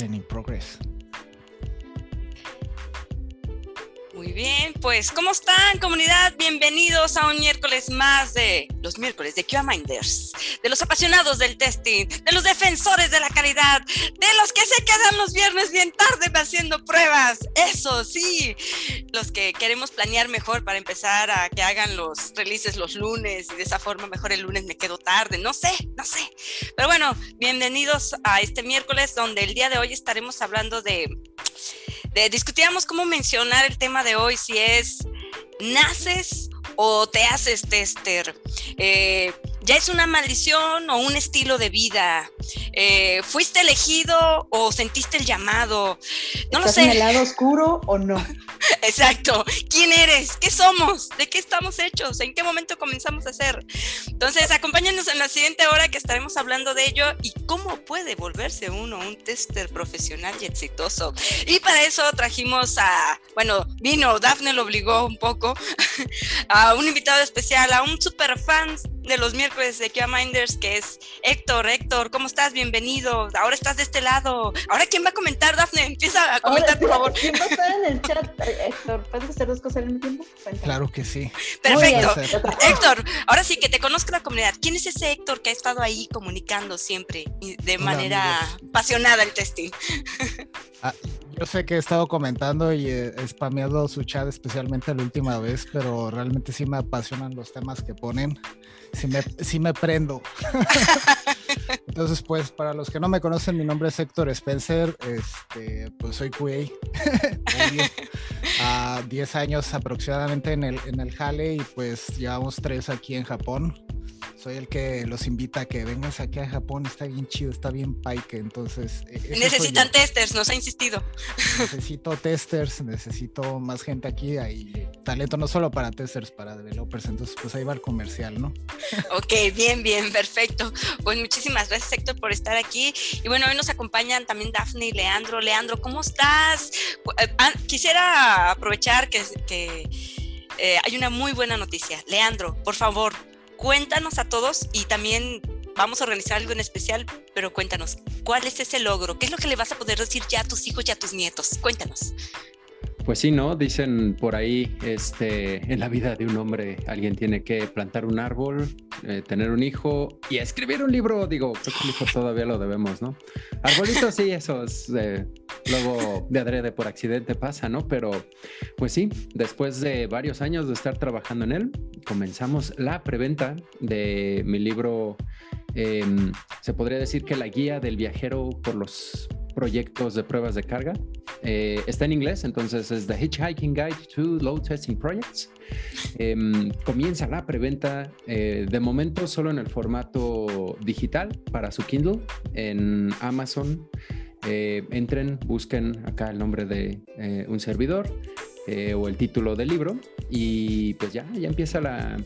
learning progress. Bien, pues ¿cómo están comunidad? Bienvenidos a un miércoles más de los miércoles de QA Minders, de los apasionados del testing, de los defensores de la calidad, de los que se quedan los viernes bien tarde haciendo pruebas, eso sí, los que queremos planear mejor para empezar a que hagan los releases los lunes y de esa forma mejor el lunes me quedo tarde, no sé, no sé. Pero bueno, bienvenidos a este miércoles donde el día de hoy estaremos hablando de discutíamos cómo mencionar el tema de hoy, si es naces o te haces tester. Eh, ya es una maldición o un estilo de vida. Eh, ¿Fuiste elegido o sentiste el llamado? No lo sé. en el lado oscuro o no? Exacto. ¿Quién eres? ¿Qué somos? ¿De qué estamos hechos? ¿En qué momento comenzamos a ser? Entonces, acompáñanos en la siguiente hora que estaremos hablando de ello y cómo puede volverse uno un tester profesional y exitoso. Y para eso trajimos a, bueno, vino, Dafne lo obligó un poco, a un invitado especial, a un super fan de los miércoles de Kia Minders, que es Héctor. Héctor, ¿cómo estás? Bienvenido. Ahora estás de este lado. Ahora, ¿quién va a comentar, Dafne? Empieza a comentar, por favor. ¿Quién va a estar en el chat? Héctor, ¿puedes hacer dos cosas al mismo tiempo? Claro que sí. Perfecto. Héctor, ahora sí que te conozco la comunidad. ¿Quién es ese Héctor que ha estado ahí comunicando siempre de manera apasionada el testing? Ah, yo sé que he estado comentando y he spameado su chat especialmente la última vez, pero realmente sí me apasionan los temas que ponen. Sí me, sí me prendo. Entonces, pues, para los que no me conocen, mi nombre es Héctor Spencer, este, pues soy QA, a. 10 años aproximadamente en el, en el Jale y pues llevamos tres aquí en Japón soy el que los invita a que vengan aquí a Japón, está bien chido, está bien pike, entonces... E-, Necesitan testers, nos ha insistido. Necesito testers, necesito más gente aquí, hay talento no solo para testers, para developers, entonces pues ahí va el comercial, ¿no? Ok, bien, bien, perfecto. Pues muchísimas gracias Héctor por estar aquí. Y bueno, hoy nos acompañan también Dafne y Leandro. Leandro, ¿cómo estás? Eh, ah, quisiera aprovechar que... que eh, hay una muy buena noticia. Leandro, por favor, cuéntanos a todos y también vamos a organizar algo en especial, pero cuéntanos, ¿cuál es ese logro? ¿Qué es lo que le vas a poder decir ya a tus hijos y a tus nietos? Cuéntanos. Pues sí, ¿no? Dicen por ahí, este, en la vida de un hombre alguien tiene que plantar un árbol, eh, tener un hijo y escribir un libro. Digo, creo que el hijo todavía lo debemos, ¿no? Arbolitos sí, esos eh, luego de adrede por accidente pasa, ¿no? Pero pues sí, después de varios años de estar trabajando en él, comenzamos la preventa de mi libro. Em, se podría decir que la guía del viajero por los proyectos de pruebas de carga. Eh, está en inglés, entonces es The Hitchhiking Guide to Load Testing Projects. Em, comienza la preventa eh, de momento solo en el formato digital para su Kindle en Amazon. Eh, entren, busquen acá el nombre de un servidor eh, o el título del libro. Y pues ya, ya empieza la,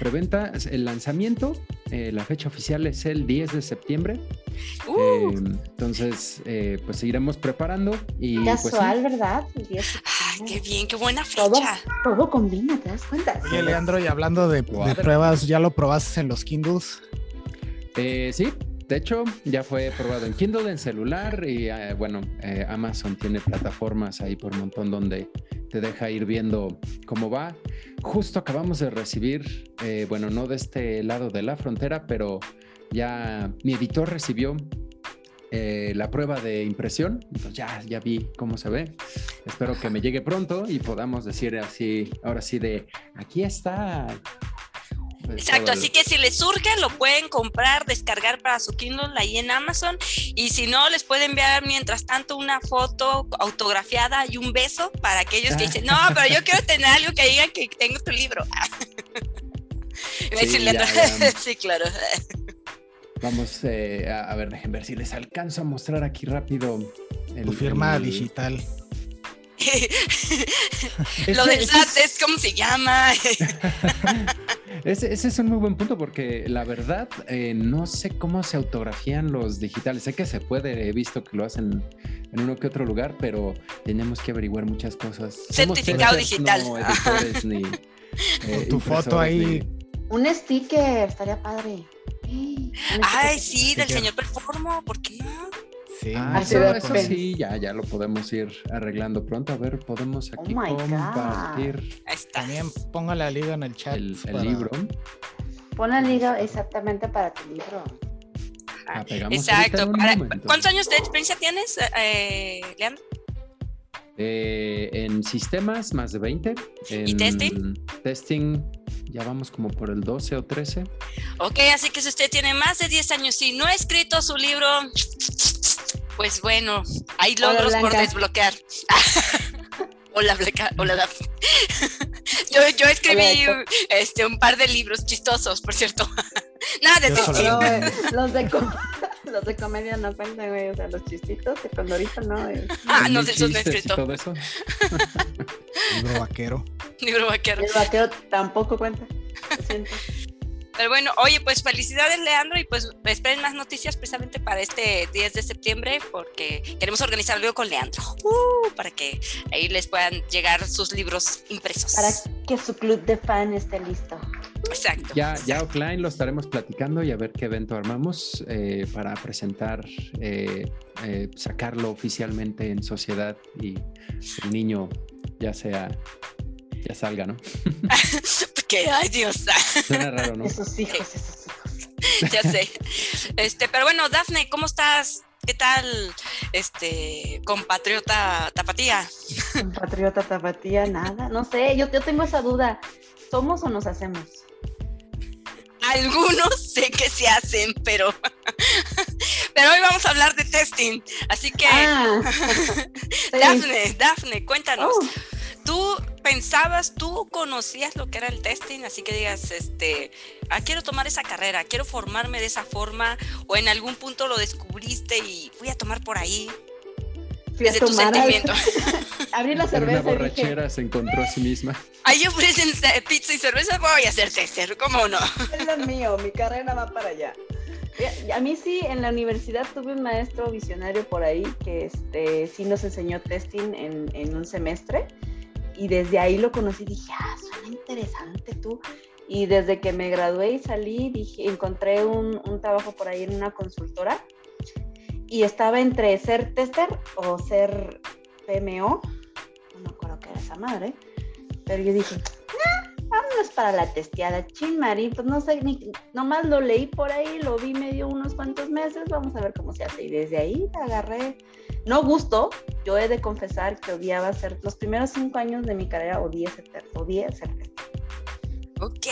preventa. El lanzamiento, eh, la fecha oficial es el 10 de septiembre. Uh. Eh, entonces, pues seguiremos preparando. Y, Casual, pues, ¿verdad? qué bien, qué buena fecha. Todo, todo combina, ¿te das cuenta? Oye, Leandro, y hablando de, de pruebas, ¿ya lo probaste en los Kindles? sí, de hecho, ya fue probado en Kindle, en celular y eh, bueno, eh, Amazon tiene plataformas ahí por montón donde te deja ir viendo cómo va. Justo acabamos de recibir, eh, bueno, no de este lado de la frontera, pero ya mi editor recibió la prueba de impresión. Entonces ya, ya vi cómo se ve. Espero que me llegue pronto y podamos decir así, ahora sí de, aquí está Exacto, así que si les surge lo pueden comprar, descargar para su Kindle ahí en Amazon y si no les pueden enviar mientras tanto una foto autografiada y un beso para aquellos que dicen, no, pero yo quiero tener algo que diga que tengo tu libro. Sí, claro. Vamos eh, a, ver, déjenme ver si les alcanzo a mostrar aquí rápido. tu firma digital. Lo del SAT es como se llama. ese, es un muy buen punto porque la verdad eh, no sé cómo se autografían los digitales. Sé que se puede, he visto que lo hacen en uno que otro lugar, pero tenemos que averiguar muchas cosas. Certificado digital. Eh, tu foto ahí. Un sticker, estaría padre. Ay, sí, del señor Performo, ¿por qué no? Sí, Ah, Así eso, eso sí, ya, ya lo podemos ir arreglando pronto. A ver, podemos Oh aquí compartir. También ponga la liga en el chat. el, el para- libro. Pon la liga exactamente para tu libro. Ah, Exacto. ¿Cuántos años de experiencia tienes, eh, Leandro? Eh, en sistemas, más de 20. En ¿Y testing? Testing, ya vamos como por el 12 o 13. Ok, así que si usted tiene más de 10 años y no ha escrito su libro, pues bueno, hay Hola, logros por desbloquear. Hola, Blanca. Hola, Dafne. Yo, yo escribí Hola, este, un par de libros chistosos, por cierto. Nada de No, eh, los, de com- los de comedia no cuentan, güey. O sea, los chistitos de Condorito no. eh. Ah, no, de esos no he escrito. todo eso. Libro vaquero. Libro vaquero. El vaquero tampoco cuenta. Lo siento. Pero bueno, oye, pues felicidades, Leandro, y pues esperen más noticias precisamente para este 10 de septiembre, porque queremos organizar algo con Leandro, uh, para que ahí les puedan llegar sus libros impresos. Para que su club de fan esté listo. Exacto. Ya, exacto. ya offline lo estaremos platicando y a ver qué evento armamos eh, para presentar, eh, eh, sacarlo oficialmente en sociedad y el niño ya sea, ya salga, ¿no? Porque, ay Dios, Suena raro, ¿no? Esos hijos, esos hijos. ya sé. Este, pero bueno, Dafne, ¿cómo estás? ¿Qué tal, este, compatriota tapatía? Compatriota tapatía, nada. No sé, yo, yo tengo esa duda. ¿Somos o nos hacemos? Algunos sé que se hacen, pero, pero hoy vamos a hablar de testing, así que, Ah, sí. Dafne, Dafne, cuéntanos. Oh, ¿Tú pensabas, tú conocías lo que era el testing? Así que digas, este, ah, quiero tomar esa carrera, quiero formarme de esa forma, o en algún punto lo descubriste y voy a tomar por ahí, fui a desde tu tomar al- sentimiento. Abrí la En una cerveza y dije, borrachera se encontró a sí misma. Ahí ofrecen pizza y cerveza, voy a hacer tester, ¿cómo no? es lo mío, mi carrera va para allá. A mí sí, en la universidad tuve un maestro visionario por ahí que este, sí nos enseñó testing en, en un semestre y desde ahí lo conocí dije, ah, suena interesante tú. Y desde que me gradué y salí, dije, encontré un, un trabajo por ahí en una consultora y estaba entre ser tester o ser PMO, no me acuerdo qué era esa madre, pero yo dije, vámonos para la testeada, chin Mari, pues no sé, ni, nomás lo leí por ahí, lo vi medio unos cuantos meses, vamos a ver cómo se hace. Y desde ahí agarré, no gusto, yo he de confesar que odiaba ser, los primeros cinco años de mi carrera odié ser, odié ser. Ok,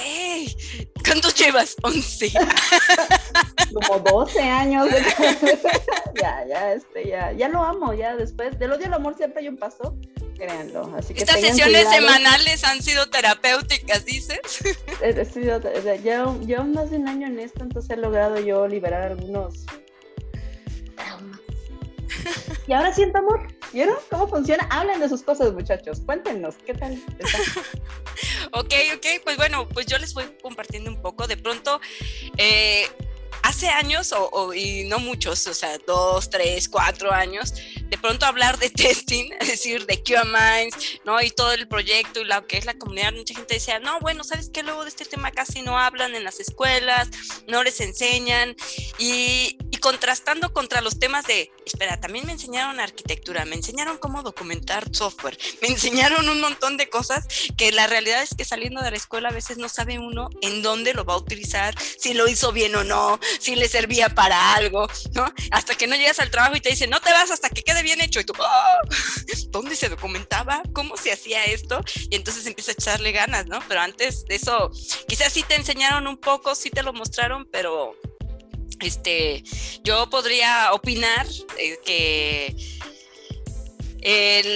¿cuántos llevas? 11. Como 12 años de ya, ya, este, ya, ya lo amo, ya después, del odio al amor siempre hay un paso, créanlo. Así que Estas sesiones cuidado. semanales han sido terapéuticas, dices. Llevo, llevo más de un año en esto, entonces he logrado yo liberar algunos traumas. Y ahora siento amor. ¿Vieron cómo funciona? Hablen de sus cosas, muchachos. Cuéntenos, ¿qué tal? está? Ok, ok, pues bueno, pues yo les voy compartiendo un poco. De pronto, eh, hace años, o, o- y no muchos, o sea, dos, tres, cuatro años, de pronto hablar de testing, es decir, de QA Minds, ¿no? Y todo el proyecto y lo que es la comunidad, mucha gente decía, no, bueno, ¿sabes qué? Luego de este tema casi no hablan en las escuelas, no les enseñan. Y, y contrastando contra los temas de, espera, también me enseñaron arquitectura, me enseñaron cómo documentar software, me enseñaron un montón de cosas que la realidad es que saliendo de la escuela a veces no sabe uno en dónde lo va a utilizar, si lo hizo bien o no, si le servía para algo, ¿no? Hasta que no llegas al trabajo y te dicen, no te vas hasta que quede bien hecho. Y tú, "Ah, ¿dónde se documentaba? ¿Cómo se hacía esto? Y entonces empieza a echarle ganas, ¿no? Pero antes de eso, quizás sí te enseñaron un poco, sí te lo mostraron, pero este, yo podría opinar eh, que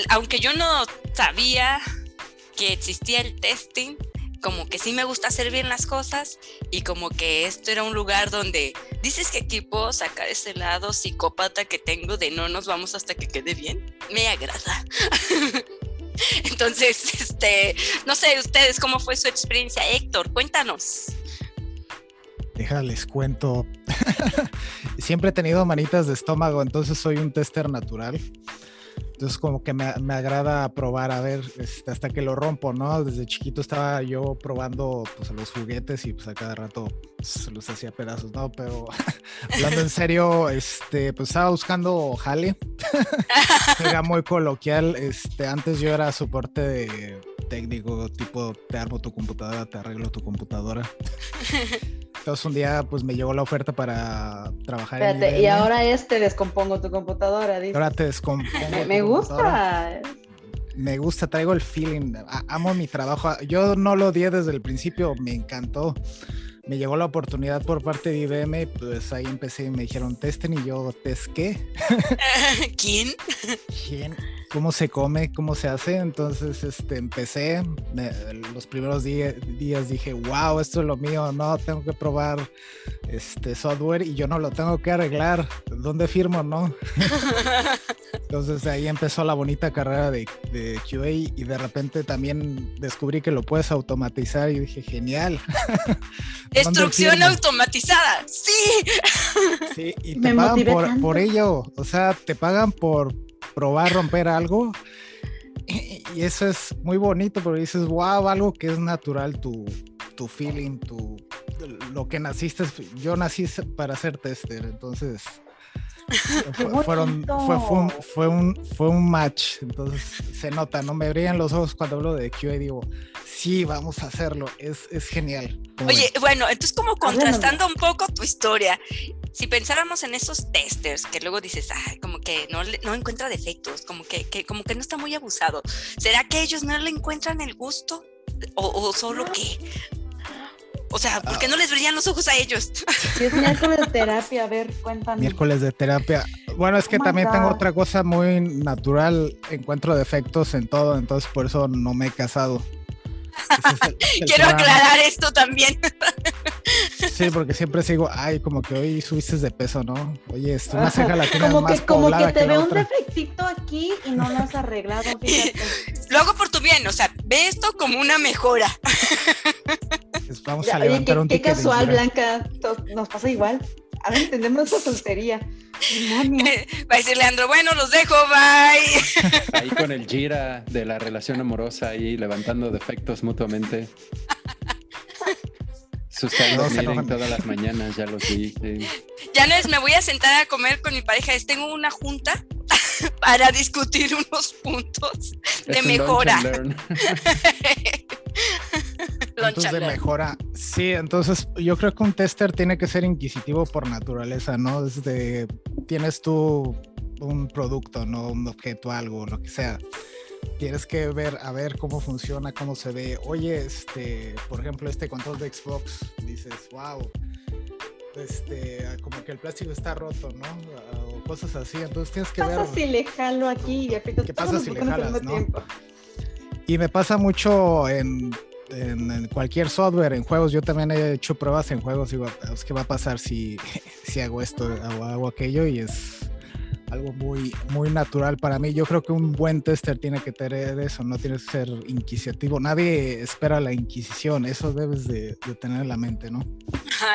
aunque yo no sabía que existía el testing, como que sí me gusta hacer bien las cosas y como que esto era un lugar donde dices que aquí puedo sacar ese lado psicópata que tengo de no nos vamos hasta que quede bien, me agrada. Entonces, este, no sé ustedes cómo fue su experiencia, Héctor, cuéntanos. Déjales cuento. Siempre he tenido manitas de estómago, entonces soy un tester natural. Entonces como que me, me, agrada probar a ver este, hasta que lo rompo, ¿no? Desde chiquito estaba yo probando pues los juguetes y pues a cada rato pues, los hacía pedazos, ¿no? Pero hablando en serio, este, pues estaba buscando jale. Era muy coloquial. Este, antes yo era soporte de técnico, tipo te armo tu computadora, te arreglo tu computadora. Entonces un día pues me llegó la oferta para trabajar Espérate, y ahora es te descompongo tu computadora, dice. Ahora te descompongo. me, gusta. Me gusta, traigo el feeling, amo mi trabajo. Yo no lo di desde el principio, me encantó. Me llegó la oportunidad por parte de IBM, pues ahí empecé y me dijeron testen y yo, ¿test qué? ¿Quién? ¿Quién? Cómo se come, cómo se hace. Entonces, este, empecé, los primeros días dije, wow, esto es lo mío, no, tengo que probar este software y yo no lo tengo que arreglar. ¿Dónde firmo, no? Entonces, ahí empezó la bonita carrera de, de, QA y de repente también descubrí que lo puedes automatizar y dije, genial. Destrucción automatizada, sí. Sí, y te pagan por, por ello, o sea, te pagan por probar romper algo. Y eso es muy bonito porque dices, wow, algo que es natural, tu, tu feeling, tu, lo que naciste. Yo nací para ser tester, entonces fueron, fue, fue, un, fue, un, fue un match, entonces se nota, no me brillan los ojos cuando hablo de QA, digo, sí, vamos a hacerlo, es, es genial. Oye, bueno, entonces como contrastando un poco tu historia, si pensáramos en esos testers que luego dices, ay, como que no, no encuentra defectos, como que, que, como que no está muy abusado, ¿será que ellos no le encuentran el gusto? ¿O, o solo qué? O sea, ¿por qué no les brillan los ojos a ellos? Si es miércoles de terapia, a ver, cuéntame. Miércoles de terapia. Bueno, es que oh también tengo otra cosa muy natural. Encuentro defectos en todo, entonces por eso no me he casado. Quiero aclarar esto también. Sí, porque siempre sigo, ay, como que hoy subiste de peso, ¿no? Oye, esto una ceja la como más que, Como que te veo un defectito aquí y no lo has arreglado, fíjate. Lo hago por tu bien, o sea, ve esto como una mejora. Pues vamos a levantar un Qué casual, Blanca, nos pasa igual. Ahora entendemos esa soltería. Va a decir Leandro, bueno, los dejo, bye. Ahí con el gira de la relación amorosa, ahí levantando defectos mutuamente. Sus no, miren todas las mañanas, ya los vi. Ya no es, me voy a sentar a comer con mi pareja, es, tengo una junta para discutir unos puntos de mejora. puntos de mejora. Sí, entonces yo creo que un tester tiene que ser inquisitivo por naturaleza, ¿no? Desde tienes tú un producto, no un objeto, algo, lo que sea. Tienes que ver, a ver cómo funciona, cómo se ve. Oye, este, por ejemplo, este control de Xbox, dices, wow, este, como que el plástico está roto, ¿no? O cosas así. Entonces tienes que ver. ¿Qué pasa si le jalo aquí y ¿Qué pasa si le jalas, no? Y me pasa mucho en en, cualquier software, en juegos, yo también he hecho pruebas en juegos, digo, ¿qué va a pasar si, si hago esto o hago aquello? Y es algo muy, muy natural para mí. Yo creo que un buen tester tiene que tener eso, no tienes que ser inquisitivo. Nadie espera la inquisición, eso debes de, tener en la mente, ¿no?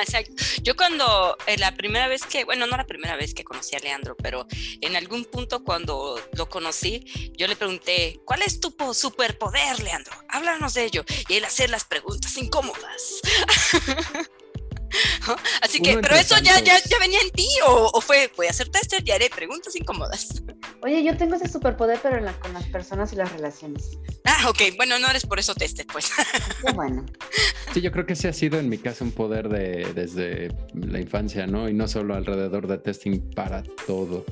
exacto. Yo cuando, eh, la primera vez que, bueno, no la primera vez que conocí a Leandro, pero en algún punto cuando lo conocí, yo le pregunté, ¿cuál es tu superpoder, Leandro? Háblanos de ello. Y él hacer las preguntas incómodas. Así que, pero eso ya, ya, ya, venía en ti o, fue, voy a hacer tester y haré preguntas incómodas. Oye, yo tengo ese superpoder, pero con las personas y las relaciones. Ah, ok, bueno, no eres por eso tester, pues. Qué bueno. Sí, yo creo que ese ha sido en mi caso un poder de, desde la infancia, ¿no? Y no solo alrededor de testing, para todo.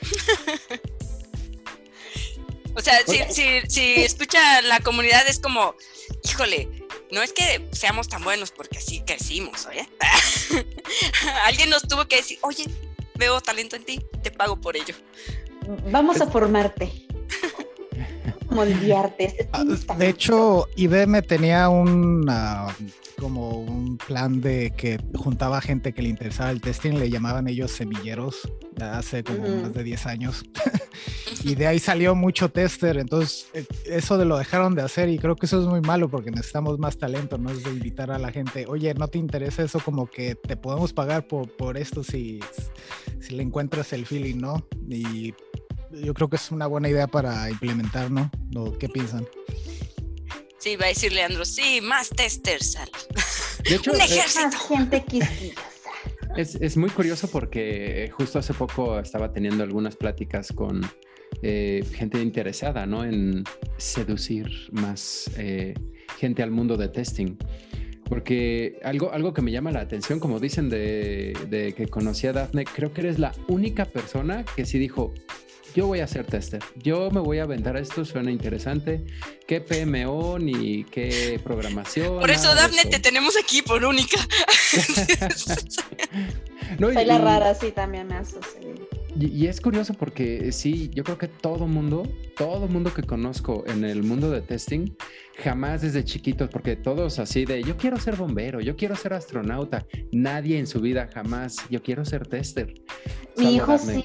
o sea, si, si, si escucha la comunidad es como, híjole, no es que seamos tan buenos porque así crecimos, oye. Alguien nos tuvo que decir, oye, veo talento en ti, te pago por ello. Vamos a formarte. Moldearte. Ah, de hecho, IBM tenía un como un plan de que juntaba gente que le interesaba el testing, le llamaban ellos semilleros, hace como más de 10 años. y de ahí salió mucho tester, entonces eh, eso de lo dejaron de hacer y creo que eso es muy malo porque necesitamos más talento, ¿no? Es de invitar a la gente, oye, ¿no te interesa eso? Como que te podemos pagar por, por esto si, si le encuentras el feeling, ¿no? Y yo creo que es una buena idea para implementar, ¿no? ¿Qué piensan? Sí, va a decir Leandro, sí, más testers. De hecho, Un ejército. Más gente quisquillosa. Es, es muy curioso porque justo hace poco estaba teniendo algunas pláticas con eh, gente interesada, ¿no? En seducir más eh, gente al mundo de testing. Porque algo, algo que me llama la atención, como dicen de, de que conocí a Daphne, creo que eres la única persona que sí dijo, yo voy a ser tester, yo me voy a aventar a esto, suena interesante, qué PMO ni qué programación. Por eso, Dafne, eso". te tenemos aquí por única. No, y- Soy la y- rara, sí, también me ha sucedido. Y, y es curioso porque sí, yo creo que todo mundo, todo mundo que conozco en el mundo de testing, jamás desde chiquitos, porque todos así de yo quiero ser bombero, yo quiero ser astronauta, nadie en su vida jamás, yo quiero ser tester. Mi hijo sí.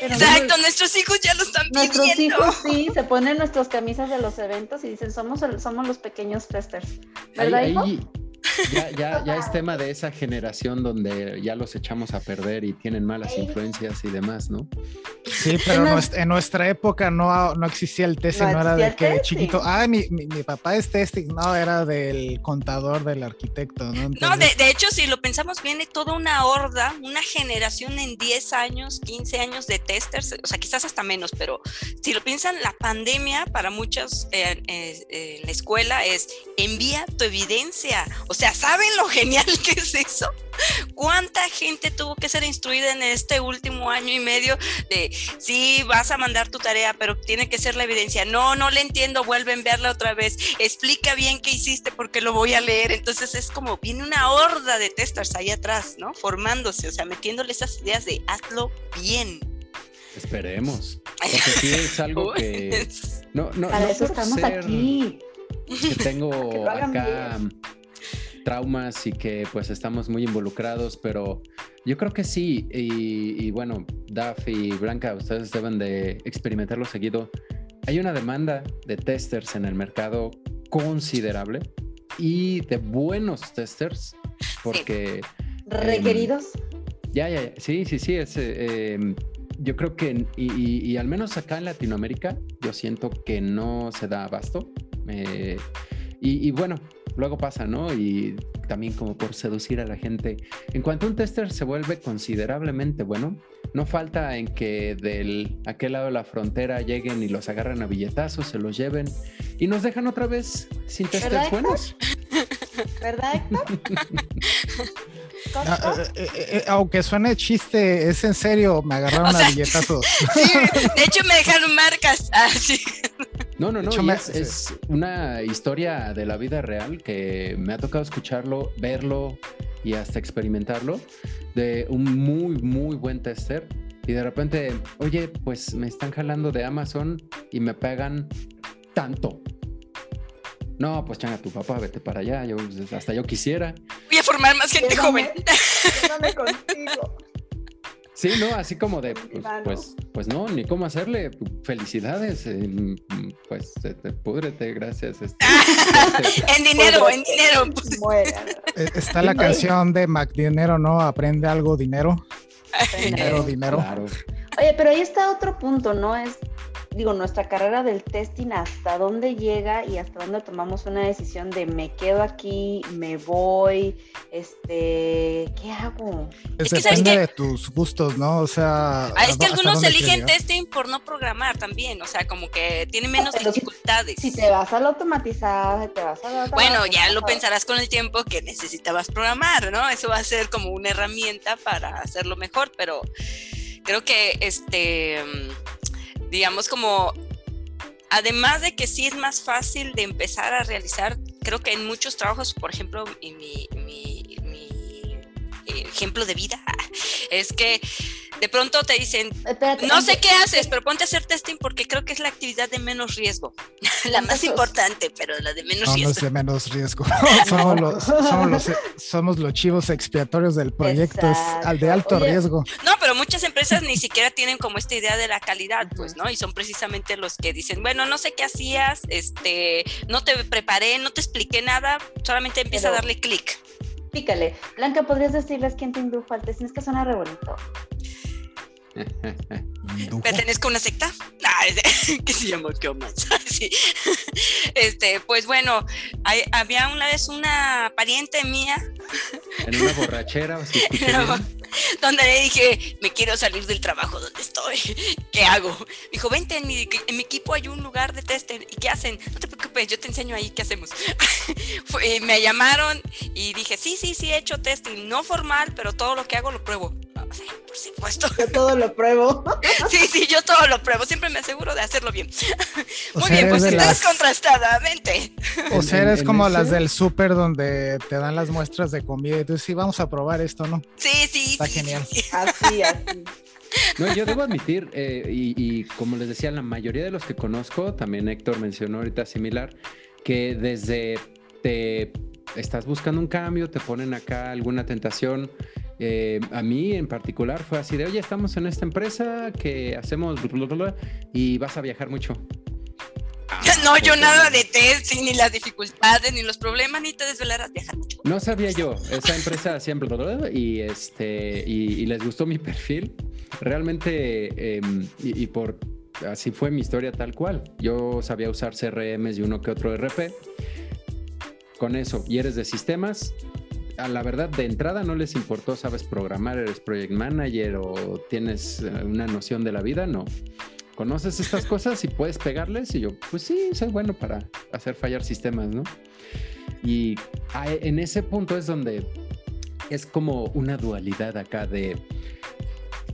Pero Exacto, nuestros hijos ya lo están Nuestros pidiendo. hijos sí, se ponen nuestras camisas de los eventos y dicen, somos, el- somos los pequeños testers. Ahí- ¿Verdad, hijo? ahí ya, ya, ya es tema de esa generación donde ya los echamos a perder y tienen malas influencias y demás, ¿no? Sí, pero En nuestra época no, no existía el testing, No no, era de que testing. chiquito, ah, mi, mi, mi papá es testing, no, era del contador, del arquitecto, ¿no? No, de, Entonces, de hecho, si lo pensamos, viene toda una horda, una generación en 10 años, 15 años de testers, o sea, quizás hasta menos, pero si lo piensan, la pandemia para muchos eh, eh, eh, en la escuela es envía tu evidencia. O sea, ¿saben lo genial que es eso? ¿Cuánta gente tuvo que ser instruida en este último año y medio de, sí, vas a mandar tu tarea, pero tiene que ser la evidencia? No, no le entiendo, vuelve a enviarla otra vez. Explica bien qué hiciste porque lo voy a leer. Entonces es como, viene una horda de testers ahí atrás, ¿no? Formándose, o sea, metiéndole esas ideas de hazlo bien. Esperemos. Porque sí es algo que... Pues, No, no, Para no eso estamos ser- aquí. que tengo Que acá traumas y que pues estamos muy involucrados, pero yo creo que sí, y, y bueno, Daf y Blanca, ustedes deben de experimentarlo seguido. Hay una demanda de testers en el mercado considerable y de buenos testers, porque Requeridos. ya, ya, ya. sí, sí, sí, es, eh, em, yo creo que, y, y- y al menos acá en Latinoamérica, yo siento que no se da abasto. eh, y, y bueno, luego pasa, ¿no? Y también como por seducir a la gente. En cuanto un tester se vuelve considerablemente bueno, no falta en que del aquel lado de la frontera lleguen y los agarran a billetazos, se los lleven y nos dejan otra vez sin testers buenos. ¿Verdad, Héctor? ah, eh, eh, eh, aunque suene chiste, es en serio, me agarraron O sea, a billetazos. Sí, de hecho me dejaron marcas. Ah, sí. No, no, no, hecho, y me- es, es una historia de la vida real que me ha tocado escucharlo, verlo y hasta experimentarlo de un muy, muy buen tester. Y de repente, oye, pues me están jalando de Amazon y me pagan tanto. No, pues changa tu papá, vete para allá. Yo, pues, hasta yo quisiera. Voy a formar más gente joven. Llévame contigo. Sí, no, así como de, pues, pues, pues no, ni cómo hacerle. Felicidades, eh, pues te- púdrete, gracias. este, este, en dinero, en Púdrete. dinero. Muera. Eh, Está la canción de Mac Dinero, ¿no? Aprende algo, dinero. Dinero. Dinero, dinero. Claro. Oye, pero ahí está otro punto, ¿no? Es, digo, nuestra carrera del testing, hasta dónde llega y hasta dónde tomamos una decisión de me quedo aquí, me voy, este, ¿qué hago? Pues Es que, ¿sabes depende de tus gustos, ¿no? O sea. Ah, es que algunos eligen testing por no programar también, o sea, como que tienen menos pero si- dificultades. Si te vas al automatizado, si te vas al Bueno, ya lo pensarás con el tiempo que necesitabas programar, ¿no? Eso va a ser como una herramienta para hacerlo mejor, pero creo que este, digamos como, además de que sí es más fácil de empezar a realizar, creo que en muchos trabajos, por ejemplo, y mi, mi- mi ejemplo de vida es que de pronto te dicen, Espérate, no sé qué haces, pero ponte a hacer testing porque creo que es la actividad de menos riesgo. la más importante, pero la de menos No, no es riesgo. de menos riesgo. somos, los, somos, los, somos los chivos expiatorios del proyecto, es al de alto. Oye, riesgo. No, pero muchas empresas ni siquiera tienen como esta idea de la calidad, pues, ¿no? Y son precisamente los que dicen, bueno, no sé qué hacías, este, no te preparé, no te expliqué nada, solamente empieza a darle clic. Pícale. Blanca, ¿podrías decirles quién te indujo al testing? Es que suena re bonito. ¿Pertenezco a una secta? Ah, que se llama sí. Este, pues bueno, hay, había una vez una pariente mía. En una borrachera, donde le dije, me quiero salir del trabajo donde estoy. ¿Qué hago? Dijo, vente, en mi, en mi equipo hay un lugar de tester. ¿Y qué hacen? No te preocupes, yo te enseño ahí qué hacemos. me llamaron y dije, sí, sí, sí, he hecho testing. No formal, pero todo lo que hago lo pruebo. Sí, por supuesto. Yo todo lo pruebo. Sí, sí, yo todo lo pruebo. Siempre me aseguro de hacerlo bien. Muy bien, pues estás contrastadamente. O sea, eres como las del súper donde te dan las muestras de comida y tú sí, vamos a probar esto, ¿no? Sí, sí. Está genial. Así, así. No, yo debo admitir, eh, y, y, como les decía, la mayoría de los que conozco, también Héctor mencionó ahorita similar, que desde te estás buscando un cambio, te ponen acá alguna tentación, eh, a mí en particular fue así de, oye, estamos en esta empresa que hacemos y vas a viajar mucho. no, yo nada de test, ni las dificultades, ni los problemas, ni te desvelarás viajar mucho. No sabía yo, esa empresa siempre y este y, les gustó mi perfil. Realmente, em, y, por así fue mi historia tal cual. Yo sabía usar CRMs y uno que otro RP. Con eso, y eres de sistemas, a la verdad de entrada no les importó, sabes programar, eres project manager o tienes eh, una noción de la vida, no. Conoces estas cosas y puedes pegarles y yo, pues sí, soy bueno para hacer fallar sistemas, ¿no? Y en ese punto es donde es como una dualidad acá de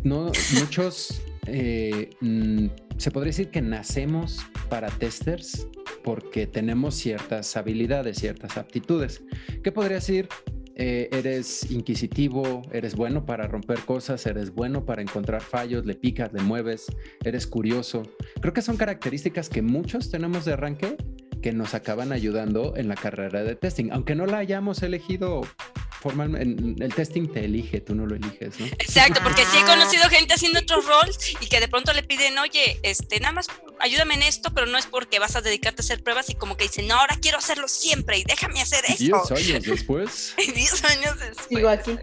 no muchos eh, mm, se podría decir que nacemos para testers porque tenemos ciertas habilidades, ciertas aptitudes. ¿Qué podría decir? Eh, eres inquisitivo, eres bueno para romper cosas, eres bueno para encontrar fallos, le picas, le mueves, eres curioso. Creo que son características que muchos tenemos de arranque que nos acaban ayudando en la carrera de testing, aunque no la hayamos elegido formalmente, el testing te elige, tú no lo eliges, ¿no? Exacto, porque sí he ah. conocido gente haciendo otros roles y que de pronto le piden, oye, este, nada más ayúdame en esto, pero no es porque vas a dedicarte a hacer pruebas y como que dicen, no, ahora quiero hacerlo siempre y déjame hacer esto. Diez años después. Diez años después. Sigo aquí.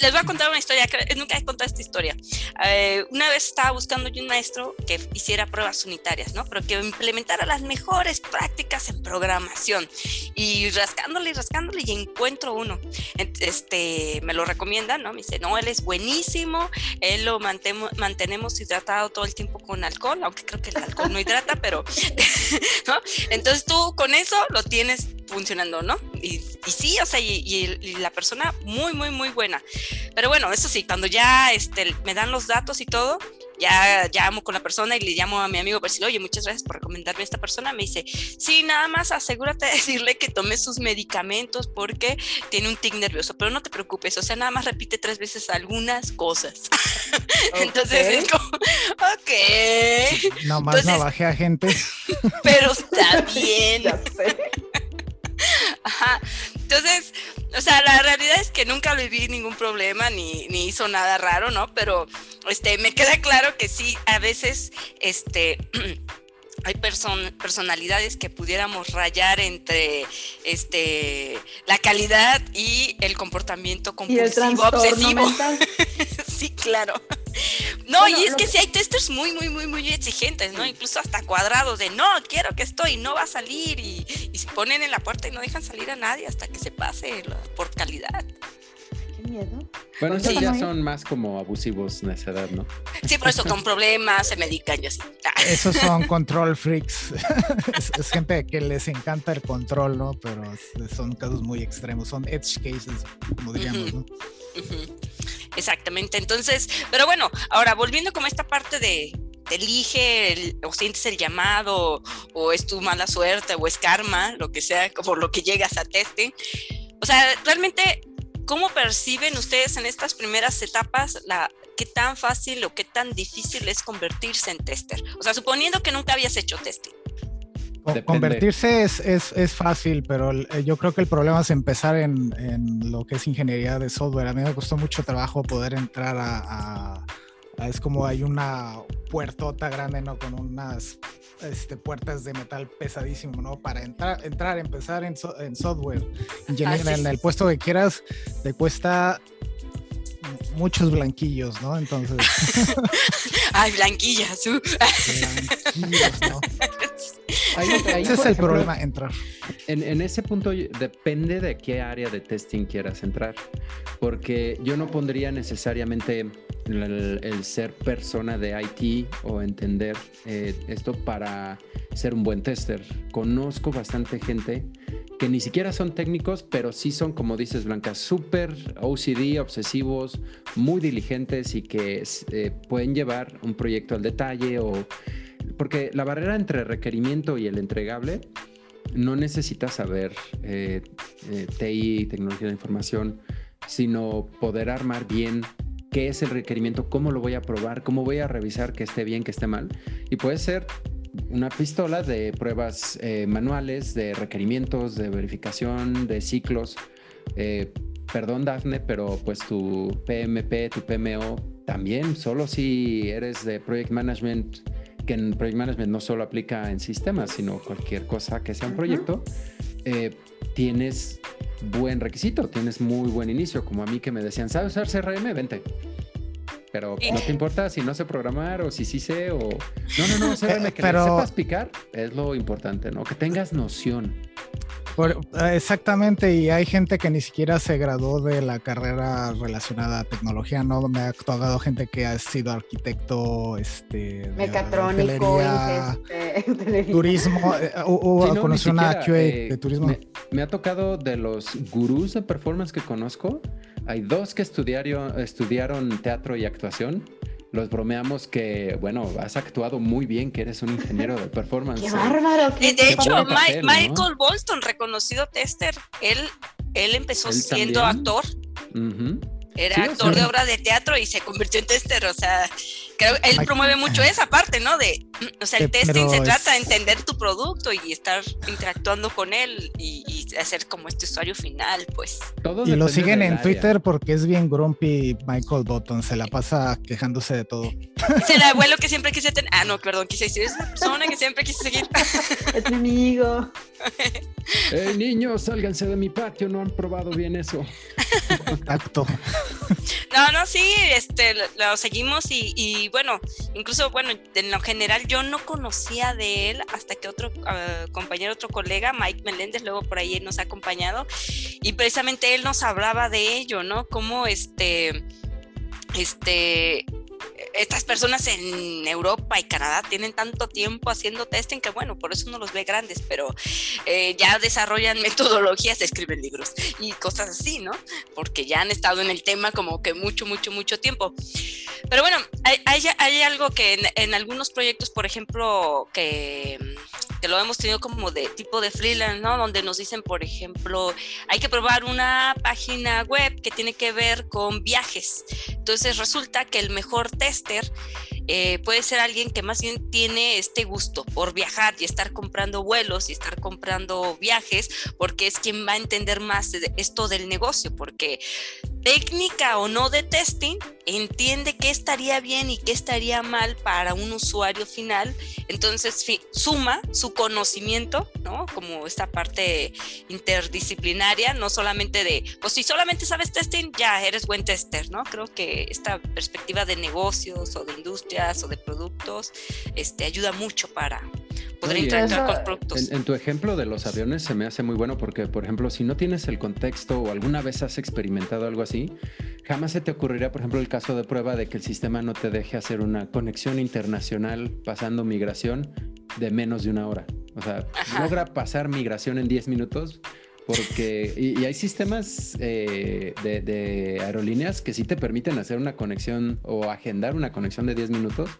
Les voy a contar una historia, nunca he contado esta historia. Eh, una vez estaba buscando yo un maestro que hiciera pruebas unitarias, ¿no? Pero que implementara las mejores prácticas en programación. Y rascándole y rascándole y encuentro uno. Este, me lo recomienda, ¿no? Me dice, no, él es buenísimo, él lo mantenemos hidratado todo el tiempo con alcohol, aunque creo que el alcohol no hidrata, pero, ¿no? Entonces tú con eso lo tienes funcionando, ¿no? Y, sí, o sea, y, la persona muy, muy, muy buena. Pero bueno, eso sí, cuando ya este, me dan los datos y todo, ya llamo con la persona y le llamo a mi amigo para decirle, oye, muchas gracias por recomendarme a esta persona. Me dice, sí, nada más asegúrate de decirle que tome sus medicamentos porque tiene un tic nervioso, pero no te preocupes, o sea, nada más repite tres veces algunas cosas. Entonces es como, ok. Nomás no bajé a gente. pero está bien. Ajá. Entonces, o sea, la realidad es que nunca viví ningún problema ni, ni hizo nada raro, ¿no? Pero este, me queda claro que sí, a veces, este. hay personalidades que pudiéramos rayar entre este la calidad y el comportamiento compulsivo obsesivo. sí, claro. No, y es que si hay testers muy, muy, muy, muy exigentes, ¿no? Incluso hasta cuadrados de no, quiero que estoy, no va a salir y, se ponen en la puerta y no dejan salir a nadie hasta que se pase por calidad. Qué miedo. Bueno, esos ya son más como abusivos en esa edad, ¿no? Sí, por eso con problemas se medican y así. Esos son control freaks. es, gente que les encanta el control, ¿no? Pero son casos muy extremos, son edge cases, como diríamos, ¿no? Exactamente. Entonces, pero bueno, ahora volviendo como esta parte de, elige o sientes el llamado o es tu mala suerte o es karma, lo que sea, por lo que llegas a testing. O sea, realmente, ¿cómo perciben ustedes en estas primeras etapas la, qué tan fácil o qué tan difícil es convertirse en tester? O sea, suponiendo que nunca habías hecho testing. Convertirse es, es, es, fácil, pero yo creo que el problema es empezar en, en, lo que es ingeniería de software. A mí me costó mucho trabajo poder entrar a, es como hay una puertota grande, ¿no? Con unas este, puertas de metal pesadísimo, ¿no? Para entrar, entrar empezar en, en software, en, en el puesto que quieras, te cuesta muchos blanquillos, ¿no? Entonces. Ay, blanquillas. uh. blanquillos, ¿no? Ahí- ahí, Ese es el ejemplo, problema, entrar. En, en ese punto depende de qué área de testing quieras entrar, porque yo no pondría necesariamente el, el ser persona de IT o entender eh, esto para ser un buen tester. Conozco bastante gente que ni siquiera son técnicos, pero sí son, como dices Blanca, súper OCD, obsesivos, muy diligentes y que eh, pueden llevar un proyecto al detalle o... Porque la barrera entre requerimiento y el entregable no necesitas saber eh, eh, TI, tecnología de información, sino poder armar bien qué es el requerimiento, cómo lo voy a probar, cómo voy a revisar que esté bien, que esté mal. Y puede ser una pistola de pruebas eh, manuales, de requerimientos, de verificación, de ciclos. Eh, perdón, Dafne, pero pues tu PMP, tu PMO, también, solo si eres de Project Management, que en Project Management no solo aplica en sistemas, sino cualquier cosa que sea un proyecto, eh, tienes buen requisito, tienes muy buen inicio, como a mí que me decían, ¿sabes usar CRM? Vente. Pero no te importa si no sé programar o si sí sé o... No, no, no, CRM, que Pero- le sepas picar es lo importante, ¿no? Que tengas noción. Por- eh, exactamente, y hay gente que ni siquiera se graduó de la carrera relacionada a tecnología, ¿no? Me ha tocado gente que ha sido arquitecto, este, de Mecatrónico, hotelería. turismo, eh, u- Sí, no, conocí una siquiera, QA eh, de turismo. Me, me ha tocado de los gurús de performance que conozco, hay dos que estudiaron, estudiaron teatro y actuación. Los bromeamos que, bueno, has actuado muy bien, que eres un ingeniero de performance. ¡Qué ¿eh? bárbaro! De, qué- de qué hecho, padre. Ma- papel, ¿no? Michael Bolton, reconocido tester, él, él empezó ¿Él siendo también? actor, Ujú. era Sí, o actor sea- de obra de teatro y se convirtió en tester, o sea, creo él promueve mucho esa parte, ¿no? De, o sea, el testing se trata de entender tu producto y estar interactuando con él y, y hacer como este usuario final, pues. Todo Y lo siguen en área. Twitter porque es bien grumpy Michael Button, se la pasa quejándose de todo. Es el abuelo que siempre quise tener, ah, no, perdón, quise decir, es la persona que siempre quise seguir. Es mi amigo. ¡Ey, niños, sálganse de mi patio! No han probado bien eso. Tacto. No, no, sí, este, lo, lo seguimos y, y, bueno, incluso, bueno, en lo general yo no conocía de él hasta que otro ah, compañero, otro colega, Mike Meléndez, luego por ahí nos ha acompañado y precisamente él nos hablaba de ello, ¿no? Cómo este, este, estas personas en Europa y Canadá tienen tanto tiempo haciendo testing que bueno, por eso uno los ve grandes, pero eh, ya desarrollan metodologías, escriben libros y cosas así, ¿no? Porque ya han estado en el tema como que mucho, mucho, mucho tiempo. Pero bueno, hay, hay, algo que en, en, algunos proyectos, por ejemplo, que, que, lo hemos tenido como de tipo de freelance, ¿no? Donde nos dicen, por ejemplo, hay que probar una página web que tiene que ver con viajes. Entonces resulta que el mejor tester eh, puede ser alguien que más bien tiene este gusto por viajar y estar comprando vuelos y estar comprando viajes, porque es quien va a entender más de esto del negocio, porque técnica o no de testing, entiende qué estaría bien y qué estaría mal para un usuario final, entonces suma su conocimiento, ¿no? Como esta parte interdisciplinaria, no solamente de, pues si solamente sabes testing, ya eres buen tester, ¿no? Creo que esta perspectiva de negocios o de o de productos, este, ayuda mucho para poder Oye, interactuar eso, con productos. En, en, tu ejemplo de los aviones se me hace muy bueno porque, por ejemplo, si no tienes el contexto o alguna vez has experimentado algo así, jamás se te ocurriría, por ejemplo, el caso de prueba de que el sistema no te deje hacer una conexión internacional pasando migración de menos de una hora. O sea, Ajá. logra pasar migración en 10 minutos porque y, hay sistemas eh, de, aerolíneas que sí te permiten hacer una conexión o agendar una conexión de 10 minutos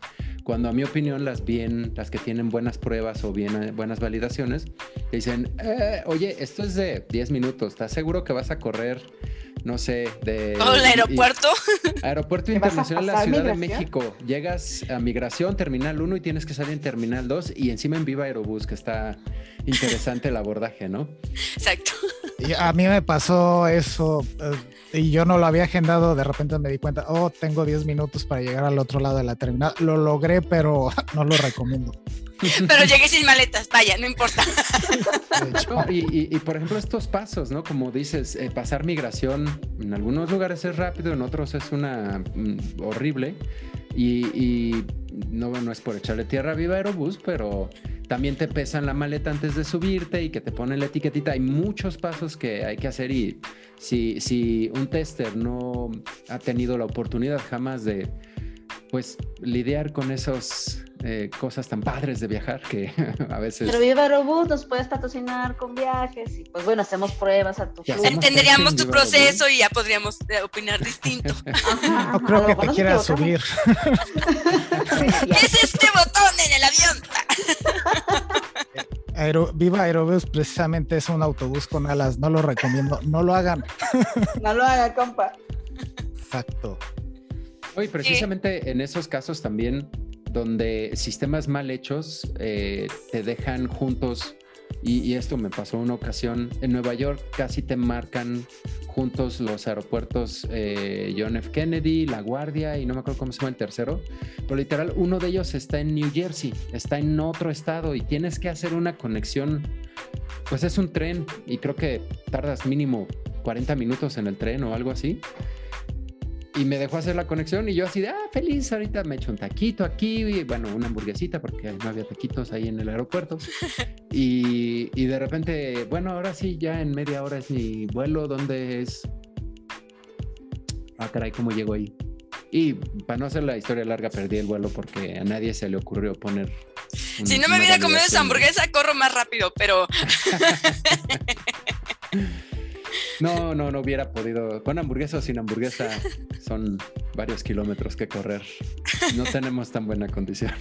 cuando a mi opinión las bien las que tienen buenas pruebas o bien buenas validaciones dicen eh, oye esto es de 10 minutos estás seguro que vas a correr no sé de oh, el aeropuerto y, aeropuerto internacional de la Ciudad de México llegas a migración terminal 1 y tienes que salir en terminal 2 y encima en Viva Aerobús que está interesante el abordaje no exacto Y a mí me pasó eso eh, y yo no lo había agendado, de repente me di cuenta, oh, tengo 10 minutos para llegar al otro lado de la terminal. Lo logré, pero no lo recomiendo. Pero llegué sin maletas, vaya, no importa. y, por ejemplo, estos pasos, ¿no? Como dices, eh, pasar migración en algunos lugares es rápido, en otros es una mm, horrible. Y, no, no es por echarle tierra viva a Aerobús, pero también te pesan la maleta antes de subirte y que te ponen la etiquetita. Hay muchos pasos que hay que hacer y si, si un tester no ha tenido la oportunidad jamás de pues lidiar con esos eh, cosas tan padres de viajar que a veces. Pero Viva Aerobús nos puedes patrocinar con viajes y pues bueno, hacemos pruebas a tu Entenderíamos tu proceso y ya podríamos eh, opinar distinto. no creo que te quieras subir. ¿Qué es este botón en el avión? Viva Aerobús precisamente es un autobús con alas, no lo recomiendo, no lo hagan. no lo hagan, compa. Exacto. Oye, precisamente en esos casos también donde sistemas mal hechos eh, te dejan juntos, y, esto me pasó una ocasión, en Nueva York casi te marcan juntos los aeropuertos eh, John F. Kennedy, La Guardia y no me acuerdo cómo se llama el tercero, pero literal uno de ellos está en New Jersey, está en otro estado y tienes que hacer una conexión, pues es un tren y creo que tardas mínimo 40 minutos en el tren o algo así y me dejó hacer la conexión y yo así de, ah, feliz, ahorita me echo un taquito aquí, y, bueno, una hamburguesita porque no había taquitos ahí en el aeropuerto. y, y, de repente, bueno, ahora sí, ya en media hora es mi vuelo, ¿dónde es? Ah, caray, ¿cómo llego ahí? Y para no hacer la historia larga, perdí el vuelo porque a nadie se le ocurrió poner... si no me hubiera comido esa hamburguesa, corro más rápido, pero... No, no, no hubiera podido. Con hamburguesa o sin hamburguesa son varios kilómetros que correr. No tenemos tan buena condición.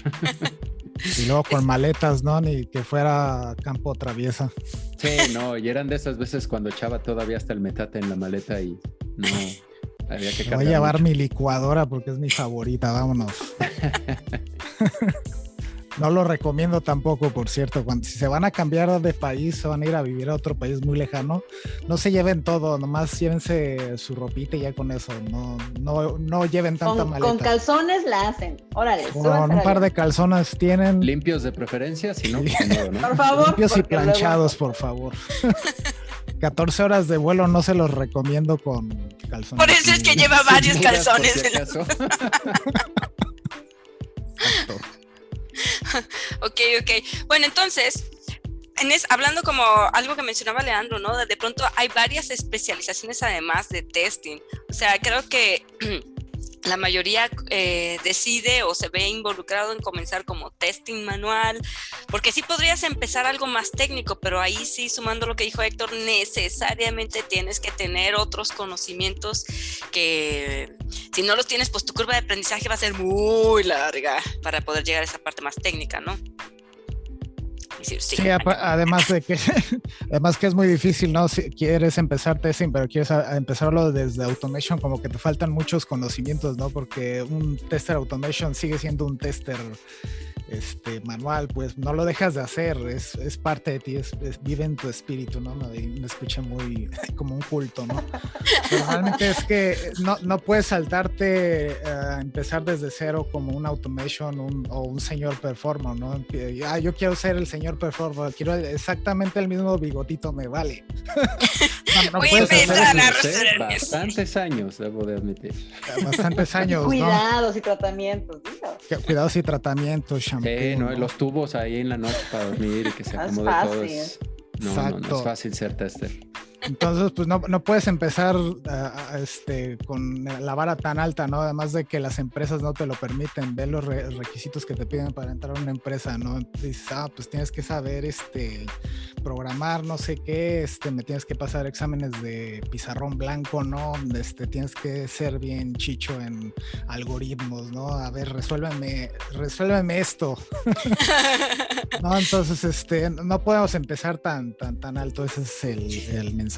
Y luego con maletas, ¿no? Ni que fuera campo traviesa. Sí, no, y eran de esas veces cuando echaba todavía hasta el metate en la maleta y no había que Voy a llevar mi licuadora porque es mi favorita, vámonos. No lo recomiendo tampoco, por cierto. Cuando si se van a cambiar de país, se van a ir a vivir a otro país muy lejano, no se lleven todo, nomás llévense su ropita y ya con eso. No, no, no lleven tanta con, maleta. Con calzones la hacen. Órale. Con un par de calzones tienen. Limpios de preferencia, si no, Por favor. Limpios y planchados, por favor. 14 horas de vuelo no se los recomiendo con calzones. Por eso es que lleva varios calzones. ok, ok. Bueno, entonces, en hablando como algo que mencionaba Leandro, ¿no? De, pronto hay varias especializaciones además de testing. O sea, creo que la mayoría eh, decide o se ve involucrado en comenzar como testing manual, porque sí podrías empezar algo más técnico, pero ahí sí, sumando lo que dijo Héctor, necesariamente tienes que tener otros conocimientos que si no los tienes, pues tu curva de aprendizaje va a ser muy larga para poder llegar a esa parte más técnica, ¿no? Sí. además de que, además que es muy difícil, ¿no? Si quieres empezar testing, pero quieres empezarlo desde automation, como que te faltan muchos conocimientos, ¿no? Porque un tester automation sigue siendo un tester este, manual, pues no lo dejas de hacer, es, es parte de ti, es, vive en tu espíritu, ¿no? Me, me escucha muy como un culto, ¿no? Pero realmente es que no, no puedes saltarte a eh, empezar desde cero como un automation o un señor performer, ¿no? Ah, yo quiero ser el señor performer, quiero exactamente el mismo bigotito, me vale. no, puedes hacer Bastantes años, debo de admitir. Bastantes años. Cuidados y tratamientos. Cuidados y tratamientos, Sí, ¿no? Los tubos ahí en la noche para dormir y que se acomode todo. no, no, es fácil ser tester. Entonces, pues no, no puedes empezar este, con la vara tan alta, ¿no? Además de que las empresas no te lo permiten, ver los requisitos que te piden para entrar a una empresa, ¿no? Dices, ah, pues tienes que saber este, programar, no sé qué, este, me tienes que pasar exámenes de pizarrón blanco, ¿no? Este, tienes que ser bien chicho en algoritmos, ¿no? A ver, resuélveme, resuélveme esto. no, entonces, este, no podemos empezar tan, tan, tan alto, ese es el, el mensaje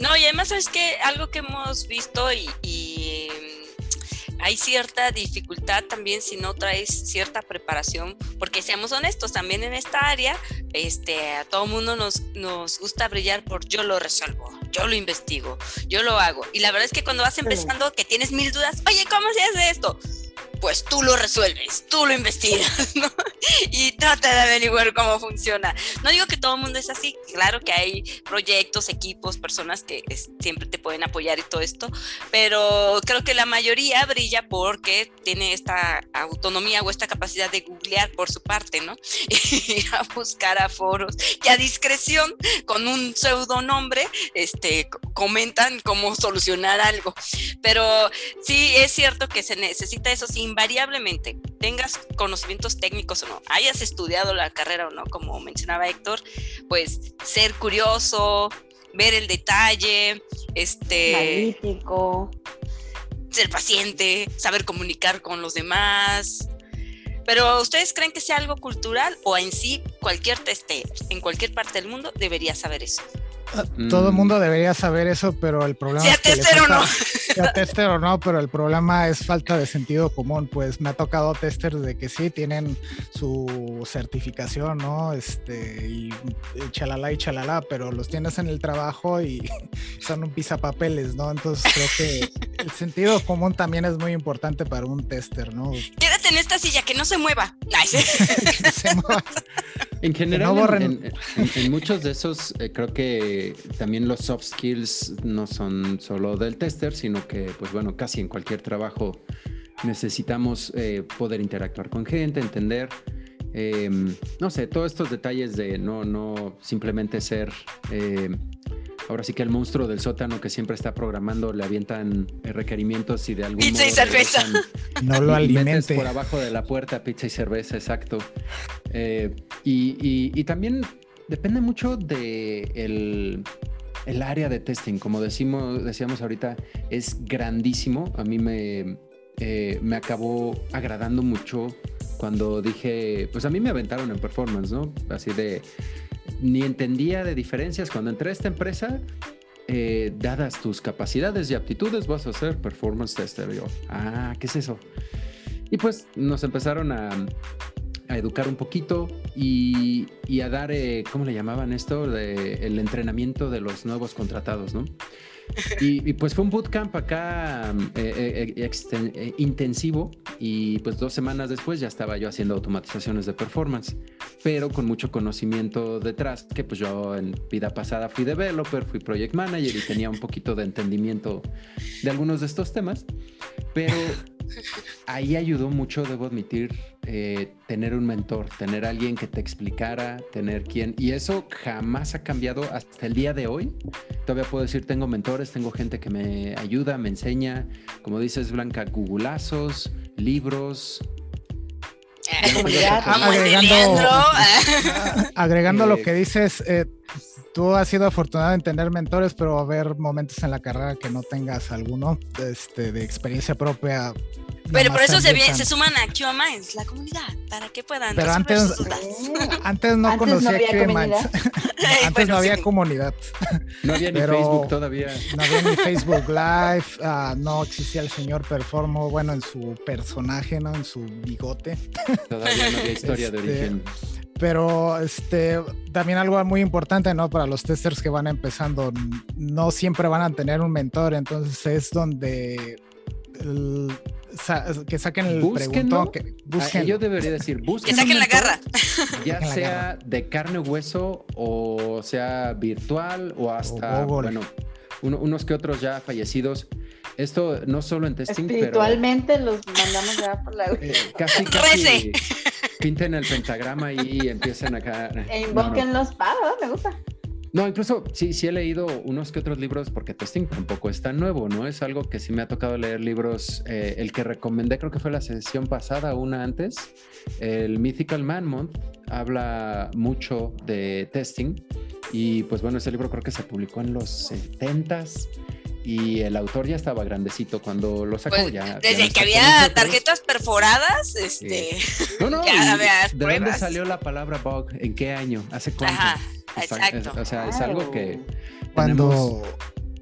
no, y además es que algo que hemos visto y, mm, hay cierta dificultad también si no traes cierta preparación, porque seamos honestos, también en esta área este, a todo mundo nos, nos gusta brillar por yo lo resuelvo, yo lo investigo, yo lo hago. Y la verdad es que cuando vas empezando, que tienes mil dudas, oye, ¿cómo se hace esto? Pues tú lo resuelves, tú lo investigas, ¿no? Y trata de averiguar cómo funciona. No digo que todo el mundo es así, claro que hay proyectos, equipos, personas que siempre te pueden apoyar y todo esto, pero creo que la mayoría brilla porque tiene esta autonomía o esta capacidad de googlear por su parte, ¿no? Ir a buscar a foros y a discreción con un pseudonombre, este, comentan cómo solucionar algo. Pero sí es cierto que se necesita eso sin invariablemente tengas conocimientos técnicos o no, hayas estudiado la carrera o no, como mencionaba Héctor, pues ser curioso, ver el detalle, este... Ser paciente, saber comunicar con los demás. Pero ¿ustedes creen que sea algo cultural o en sí cualquier tester en cualquier parte del mundo debería saber eso? Todo el mm. mundo debería saber eso, pero el problema es que tester o no. Sea tester o no, pero el problema es falta de sentido común. Pues me ha tocado testers de que sí tienen su certificación, ¿no? Este, y, chalala y chalala, pero los tienes en el trabajo y son un pisapapeles, ¿no? Entonces creo que el sentido común también es muy importante para un tester, ¿no? Quédate en esta silla, que no se mueva. En general, en, muchos de esos, eh, creo que también los soft skills no son solo del tester, sino que, pues bueno, casi en cualquier trabajo necesitamos eh, poder interactuar con gente, entender, em, no sé, todos estos detalles de no, no simplemente ser, em, ahora sí que el monstruo del sótano que siempre está programando le avientan requerimientos y de algún pizza y cerveza. No lo alimente. por abajo de la puerta, pizza y cerveza, exacto. Eh, y, y también depende mucho de el, área de testing. Como decimos, decíamos ahorita, es grandísimo. A mí me, eh, me acabó agradando mucho cuando dije, pues a mí me aventaron en performance, ¿no? Así de, ni entendía de diferencias. Cuando entré a esta empresa, eh, dadas tus capacidades y aptitudes, vas a ser performance tester. yo, ah, ¿qué es eso? Y pues nos empezaron a, a educar un poquito y, a dar, eh, ¿cómo le llamaban esto? el entrenamiento de los nuevos contratados, ¿no? Y, pues fue un bootcamp acá eh, eh, intensivo y pues dos semanas después ya estaba yo haciendo automatizaciones de performance, pero con mucho conocimiento detrás, que pues yo en vida pasada fui developer, fui project manager y tenía un poquito de entendimiento de algunos de estos temas, pero ahí ayudó mucho, debo admitir, eh, tener un mentor, tener alguien que te explicara, tener quien. Y eso jamás ha cambiado hasta el día de hoy. Todavía puedo decir, tengo mentores, tengo gente que me ayuda, me enseña. Como dices, Blanca, googleazos, libros, agregando, agregando lo que dices, eh, tú has sido afortunado en tener mentores, pero va a haber momentos en la carrera que no tengas alguno este, de experiencia propia pero por eso se, se, suman a QA Minds, la comunidad, para que puedan Pero antes, antes no conocía no Minds. antes no había comunidad. No había ni Facebook todavía. No había ni Facebook Live, uh, no existía el señor Performo, bueno, en su personaje, ¿no? En su bigote. Todavía no había historia de este, origen. Pero este, también algo muy importante, ¿no? Para los testers que van empezando, no siempre van a tener un mentor, entonces es donde que saquen el pregunto, que busquen. Ah, yo debería decir, busquen. Que saquen la garra. Ya sea de carne hueso o sea virtual o hasta, bueno, unos que otros ya fallecidos. Esto no solo en testing, Espiritualmente los mandamos ya por la... Eh, casi, casi pinten el pentagrama y empiecen acá. E invoquen los palos, me gusta. No, incluso sí, sí he leído unos que otros libros porque testing tampoco es tan nuevo, ¿no? Es algo que sí me ha tocado leer libros. Eh, el que recomendé creo que fue la sesión pasada, una antes, el Mythical Man Month, habla mucho de testing y pues bueno, ese libro creo que se publicó en los 70s y el autor ya estaba grandecito cuando lo sacó. Pues, ya, desde que había tarjetas perforadas, este. No, no. ¿De dónde salió la palabra bug? ¿En qué año? ¿Hace cuánto? Ajá, exacto. o sea, es algo que. Cuando,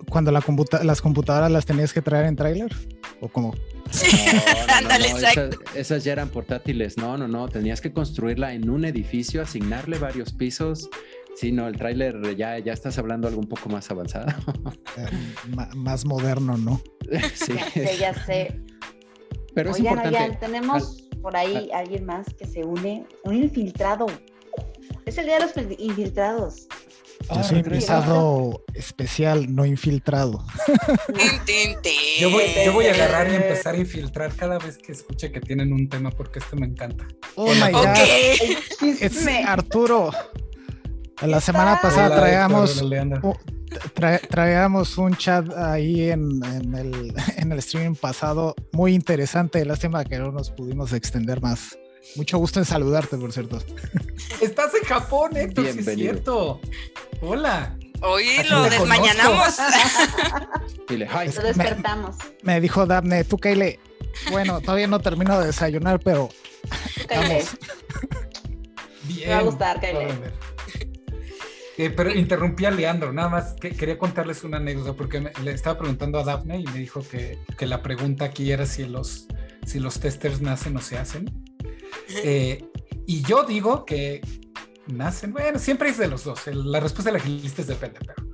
cuando la las computadoras las tenías que traer en trailer o cómo? Ándale, esas, exacto. esas ya eran portátiles. No, no, no. Tenías que construirla en un edificio, asignarle varios pisos. Sí, no, el tráiler ya, ya estás hablando algo un poco más avanzado. Eh, más moderno, ¿no? sí. Ya sé, ya sé. Pero es Oigan, importante. oigan, tenemos por ahí alguien más que se une, un infiltrado. Es el día de los fil- infiltrados. Yo Ah, soy invitado especial, no infiltrado. Yo voy, yo voy a agarrar y empezar a infiltrar cada vez que escuche que tienen un tema porque este me encanta. Oh my god. Es. Arturo. La semana pasada Hola, traíamos, tra- traíamos un chat ahí en, en el, en el streaming pasado muy interesante. Lástima que no nos pudimos extender más. Mucho gusto en saludarte, por cierto. Estás en Japón, Héctor, sí es cierto. Hola. Hoy lo desmañanamos. Dile, hi. Lo despertamos. Me dijo Daphne, tú Kyle, bueno, todavía no termino de desayunar, pero cállate. Bien. Me va a gustar, Kyle. Vamos. Eh, pero interrumpí a Leandro, nada más que quería contarles una anécdota porque me- le estaba preguntando a Daphne y me dijo que, que la pregunta aquí era si los, si los testers nacen o se hacen. Eh, y yo digo que nacen, bueno, siempre es de los dos. la respuesta de la agilista es depende, pero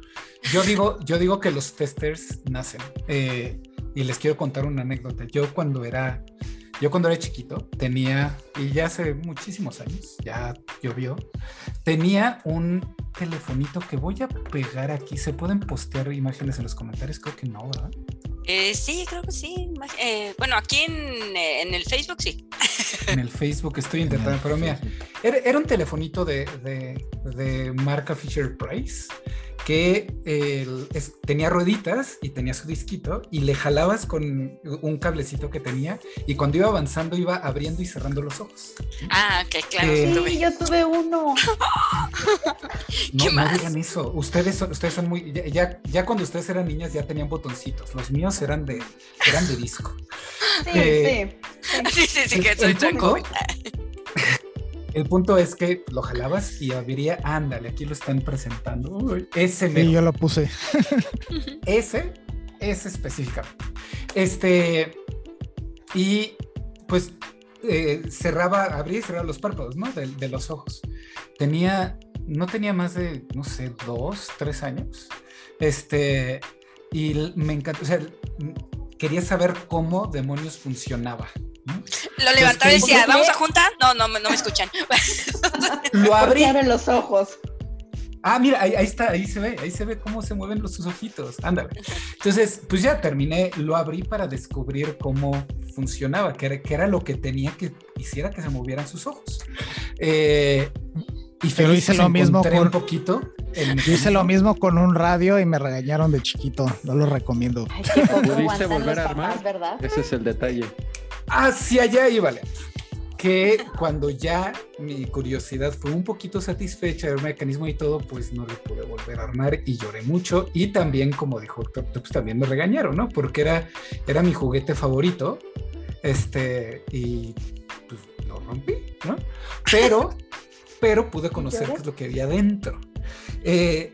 yo digo, yo digo que los testers nacen. Eh, y les quiero contar una anécdota. Yo cuando era, yo cuando era chiquito tenía, y ya hace muchísimos años, ya llovió, tenía un telefonito que voy a pegar aquí. ¿Se pueden postear imágenes en los comentarios? Creo que no, ¿verdad? Eh, sí, creo que sí. Eh, bueno, aquí en, eh, en el Facebook sí. En el Facebook estoy intentando, pero mira, Era, era un telefonito de, de- de marca Fisher Price que eh, es- tenía rueditas y tenía su disquito y le jalabas con un cablecito que tenía y cuando iba avanzando iba abriendo y cerrando los ojos. Ah, ok, claro. Eh, sí, Sí, tuve. yo tuve uno. No, ¿Qué no más? digan eso. Ustedes son, ustedes son muy. Ya, ya, ya cuando ustedes eran niñas ya tenían botoncitos. Los míos eran de, eran de disco. Sí, Eh, sí. Sí, sí, sí, que El- soy joven. El punto es que lo jalabas y abriría. Ándale, aquí lo están presentando. Uy, ese Sí, mero. yo lo puse. Ese, ese específicamente. Este, y pues eh, cerraba, abría y cerraba los párpados, ¿no? De, de los ojos. Tenía, no tenía más de, no sé, dos, tres años. Este, y me encantó, o sea, quería saber cómo demonios funcionaba. ¿no? Lo levantaba y decía, ¿por qué? ¿vamos a juntar? No, no, me- no me escuchan. Lo ¿Por abrí. qué abren los ojos? Ah, mira, ahí, ahí está, ahí se ve, ahí se ve cómo se mueven los sus ojitos. Ándale. Entonces, pues ya terminé, lo abrí para descubrir cómo funcionaba, que era, que era lo que tenía que hiciera que se movieran sus ojos. Eh, y Pero hice lo mismo con- un poquito. Yo hice lo mismo con un radio y me regañaron de chiquito. No lo recomiendo. Ay, ¿Pudiste volver a armar? papás, ¿verdad? Ese es el detalle. Hacia allá iba. Que cuando ya mi curiosidad fue un poquito satisfecha del mecanismo y todo, pues no lo pude volver a armar y lloré mucho. Y también, como dijo pues también me regañaron, ¿no? Porque era, era mi juguete favorito. Este, y pues lo rompí, ¿no? Pero, pero pude conocer qué es lo que había dentro. Eh,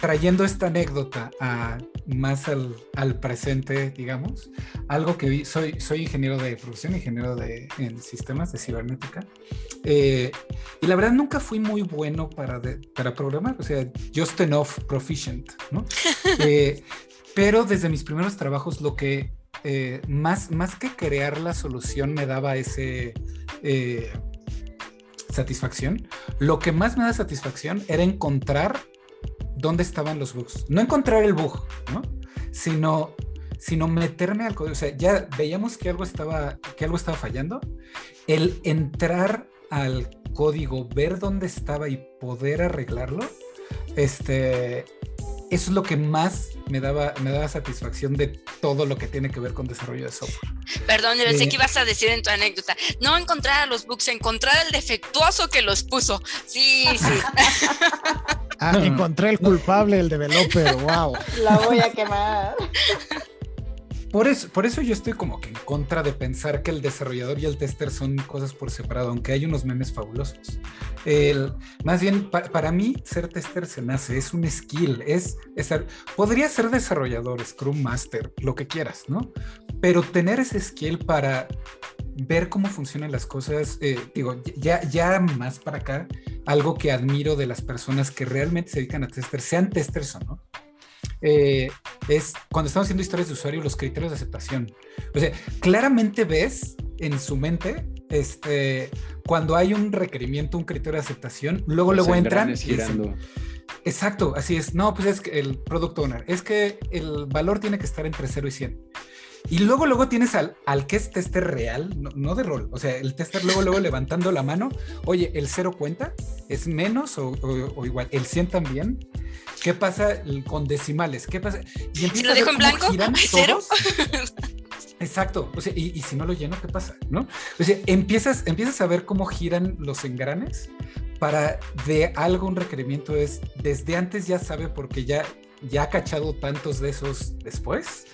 trayendo esta anécdota a, más al, al presente, digamos, algo que vi, soy, soy ingeniero de producción, ingeniero de, en sistemas de cibernética, eh, y la verdad nunca fui muy bueno para, de- para programar, o sea, just enough proficient, ¿no? Eh, pero desde mis primeros trabajos lo que eh, más, más que crear la solución me daba ese... eh, satisfacción. Lo que más me da satisfacción era encontrar dónde estaban los bugs. No encontrar el bug, ¿no? Sino, sino meterme al código. O sea, ya veíamos que algo estaba, que algo estaba fallando. El entrar al código, ver dónde estaba y poder arreglarlo, este, eso es lo que más me daba, me daba satisfacción de todo lo que tiene que ver con desarrollo de software. Perdón, yo pensé Eh. que ibas a decir en tu anécdota. No encontrar a los bugs, encontrar al defectuoso que los puso. Sí, sí. Ah, encontré el culpable, el developer. Wow. La voy a quemar. Por eso, por eso yo estoy como que en contra de pensar que el desarrollador y el tester son cosas por separado, aunque hay unos memes fabulosos. El- más bien, pa- para mí, ser tester se nace, es un skill, es, podría ser desarrollador, Scrum Master, lo que quieras, ¿no? pero tener ese skill para ver cómo funcionan las cosas, eh, digo, ya, ya más para acá, algo que admiro de las personas que realmente se dedican a testers, sean testers o no, eh, es cuando estamos haciendo historias de usuario, los criterios de aceptación. O sea, claramente ves en su mente, este, cuando hay un requerimiento, un criterio de aceptación, luego, luego entran. Girando. Exacto, así es. No, pues es que el product owner, es que el valor tiene que estar entre 0 y 100. Y luego, luego tienes al, al que es tester real, no, de rol. O sea, el tester luego, luego levantando la mano. Oye, ¿el cero cuenta? ¿Es menos o, igual? ¿El 100 también? ¿Qué pasa con decimales? ¿Qué pasa? Y si lo dejo en blanco, cero. Exacto. O sea, y, si no lo lleno, ¿qué pasa? ¿No? O sea, empiezas, empiezas a ver cómo giran los engranes para de algo un requerimiento es desde antes ya sabe porque ya, ya ha cachado tantos de esos después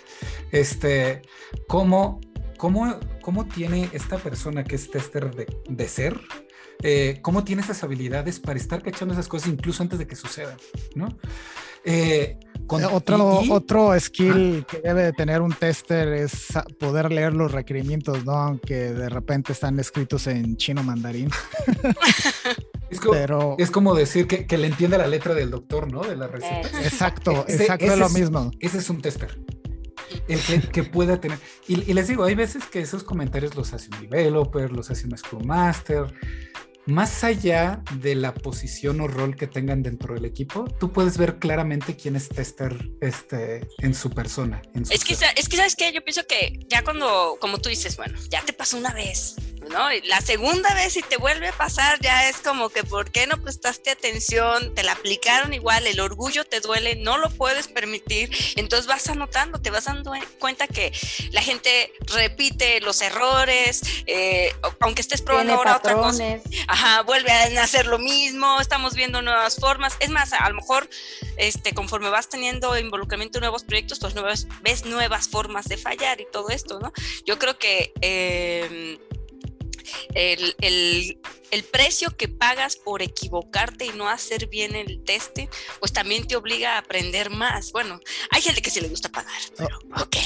este, ¿cómo, cómo, cómo tiene esta persona que es tester de, ser? Eh, ¿Cómo tiene esas habilidades para estar cachando esas cosas incluso antes de que sucedan? ¿no? Eh, con, otro, otro skill que debe de tener un tester es poder leer los requerimientos, ¿no? Aunque de repente están escritos en chino mandarín. Es como, Pero, es como decir que, que, le entiende la letra del doctor, ¿no? De la receta. Exacto, exacto, es lo mismo. Ese es un tester el que, pueda tener. Y, les digo, hay veces que esos comentarios los hace un developer, los hace un Scrum Master. Más allá de la posición o rol que tengan dentro del equipo, tú puedes ver claramente quién es tester este, en su persona. es, que, es que, ¿sabes qué? Yo pienso que ya cuando, como tú dices, bueno, ya te pasó una vez, ¿no? la segunda vez si te vuelve a pasar ya es como que ¿por qué no prestaste atención? Te la aplicaron igual, el orgullo te duele, no lo puedes permitir, entonces vas anotando, te vas dando cuenta que la gente repite los errores, eh, aunque estés probando ahora otra cosa, ajá, vuelve a hacer lo mismo, estamos viendo nuevas formas, es más, a lo mejor este, conforme vas teniendo involucramiento en nuevos proyectos, pues nuevas, ves nuevas formas de fallar y todo esto, ¿no? Yo creo que... Eh, el, el, precio que pagas por equivocarte y no hacer bien el teste, pues también te obliga a aprender más. Bueno, hay gente que sí le gusta pagar. Pero,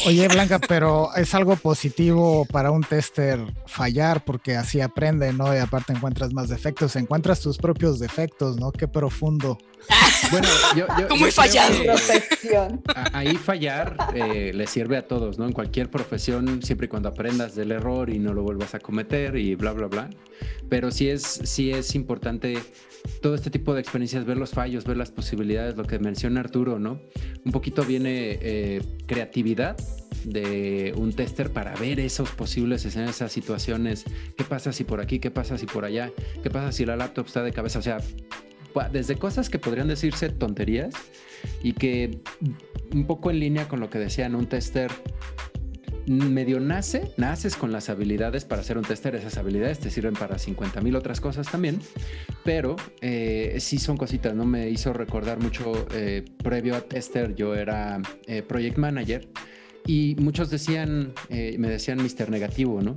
Oye, Blanca, pero es algo positivo para un tester fallar porque así aprende, ¿no? Y aparte encuentras más defectos, encuentras tus propios defectos, ¿no? Qué profundo. Bueno, yo, yo ¿Cómo fallar? Ahí fallar eh, le sirve a todos, ¿no? En cualquier profesión, siempre y cuando aprendas del error y no lo vuelvas a cometer y bla, bla, bla. Pero sí es, sí es importante todo este tipo de experiencias, ver los fallos, ver las posibilidades, lo que menciona Arturo, ¿no? Un poquito viene eh, creatividad de un tester para ver esos posibles escenarios, esas situaciones. ¿Qué pasa si por aquí? ¿Qué pasa si por allá? ¿Qué pasa si la laptop está de cabeza? O sea, desde cosas que podrían decirse tonterías y que un poco en línea con lo que decían, un tester medio nace, naces con las habilidades para ser un tester, esas habilidades te sirven para 50 mil otras cosas también, pero eh, sí son cositas, ¿no? Me hizo recordar mucho, eh, previo a tester yo era eh, project manager y muchos decían, me decían Mr. Negativo, ¿no?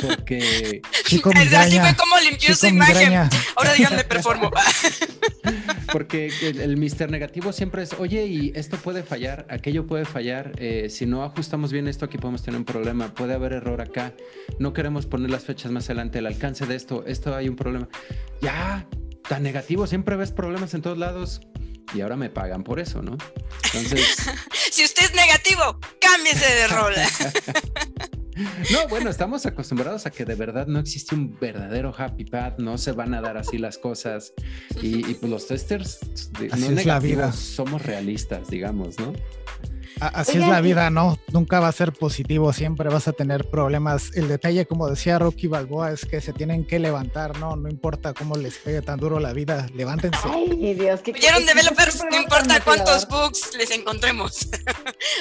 Porque. Así fue como limpió su imagen. Ahora díganme performo. Porque el, Mister negativo siempre es, oye, y esto puede fallar, aquello puede fallar. Eh, si no ajustamos bien esto, aquí podemos tener un problema. Puede haber error acá. No queremos poner las fechas más adelante. El alcance de esto, esto hay un problema. Ya, tan negativo, siempre ves problemas en todos lados y ahora me pagan por eso, ¿no? Entonces. si usted es negativo, cámbiese de rol. No, bueno, estamos acostumbrados a que de verdad no existe un verdadero happy path, no se van a dar así las cosas. Y, pues los testers, no es la vida. somos realistas, digamos, ¿no? Así es la vida, ¿no? Nunca va a ser positivo, siempre vas a tener problemas. El detalle, como decía Rocky Balboa, es que se tienen que levantar, ¿no? No importa cómo les pegue tan duro la vida, levántense. Ay, Dios, ¿qué ¿Vieron developers? No importa cuántos bugs les encontremos.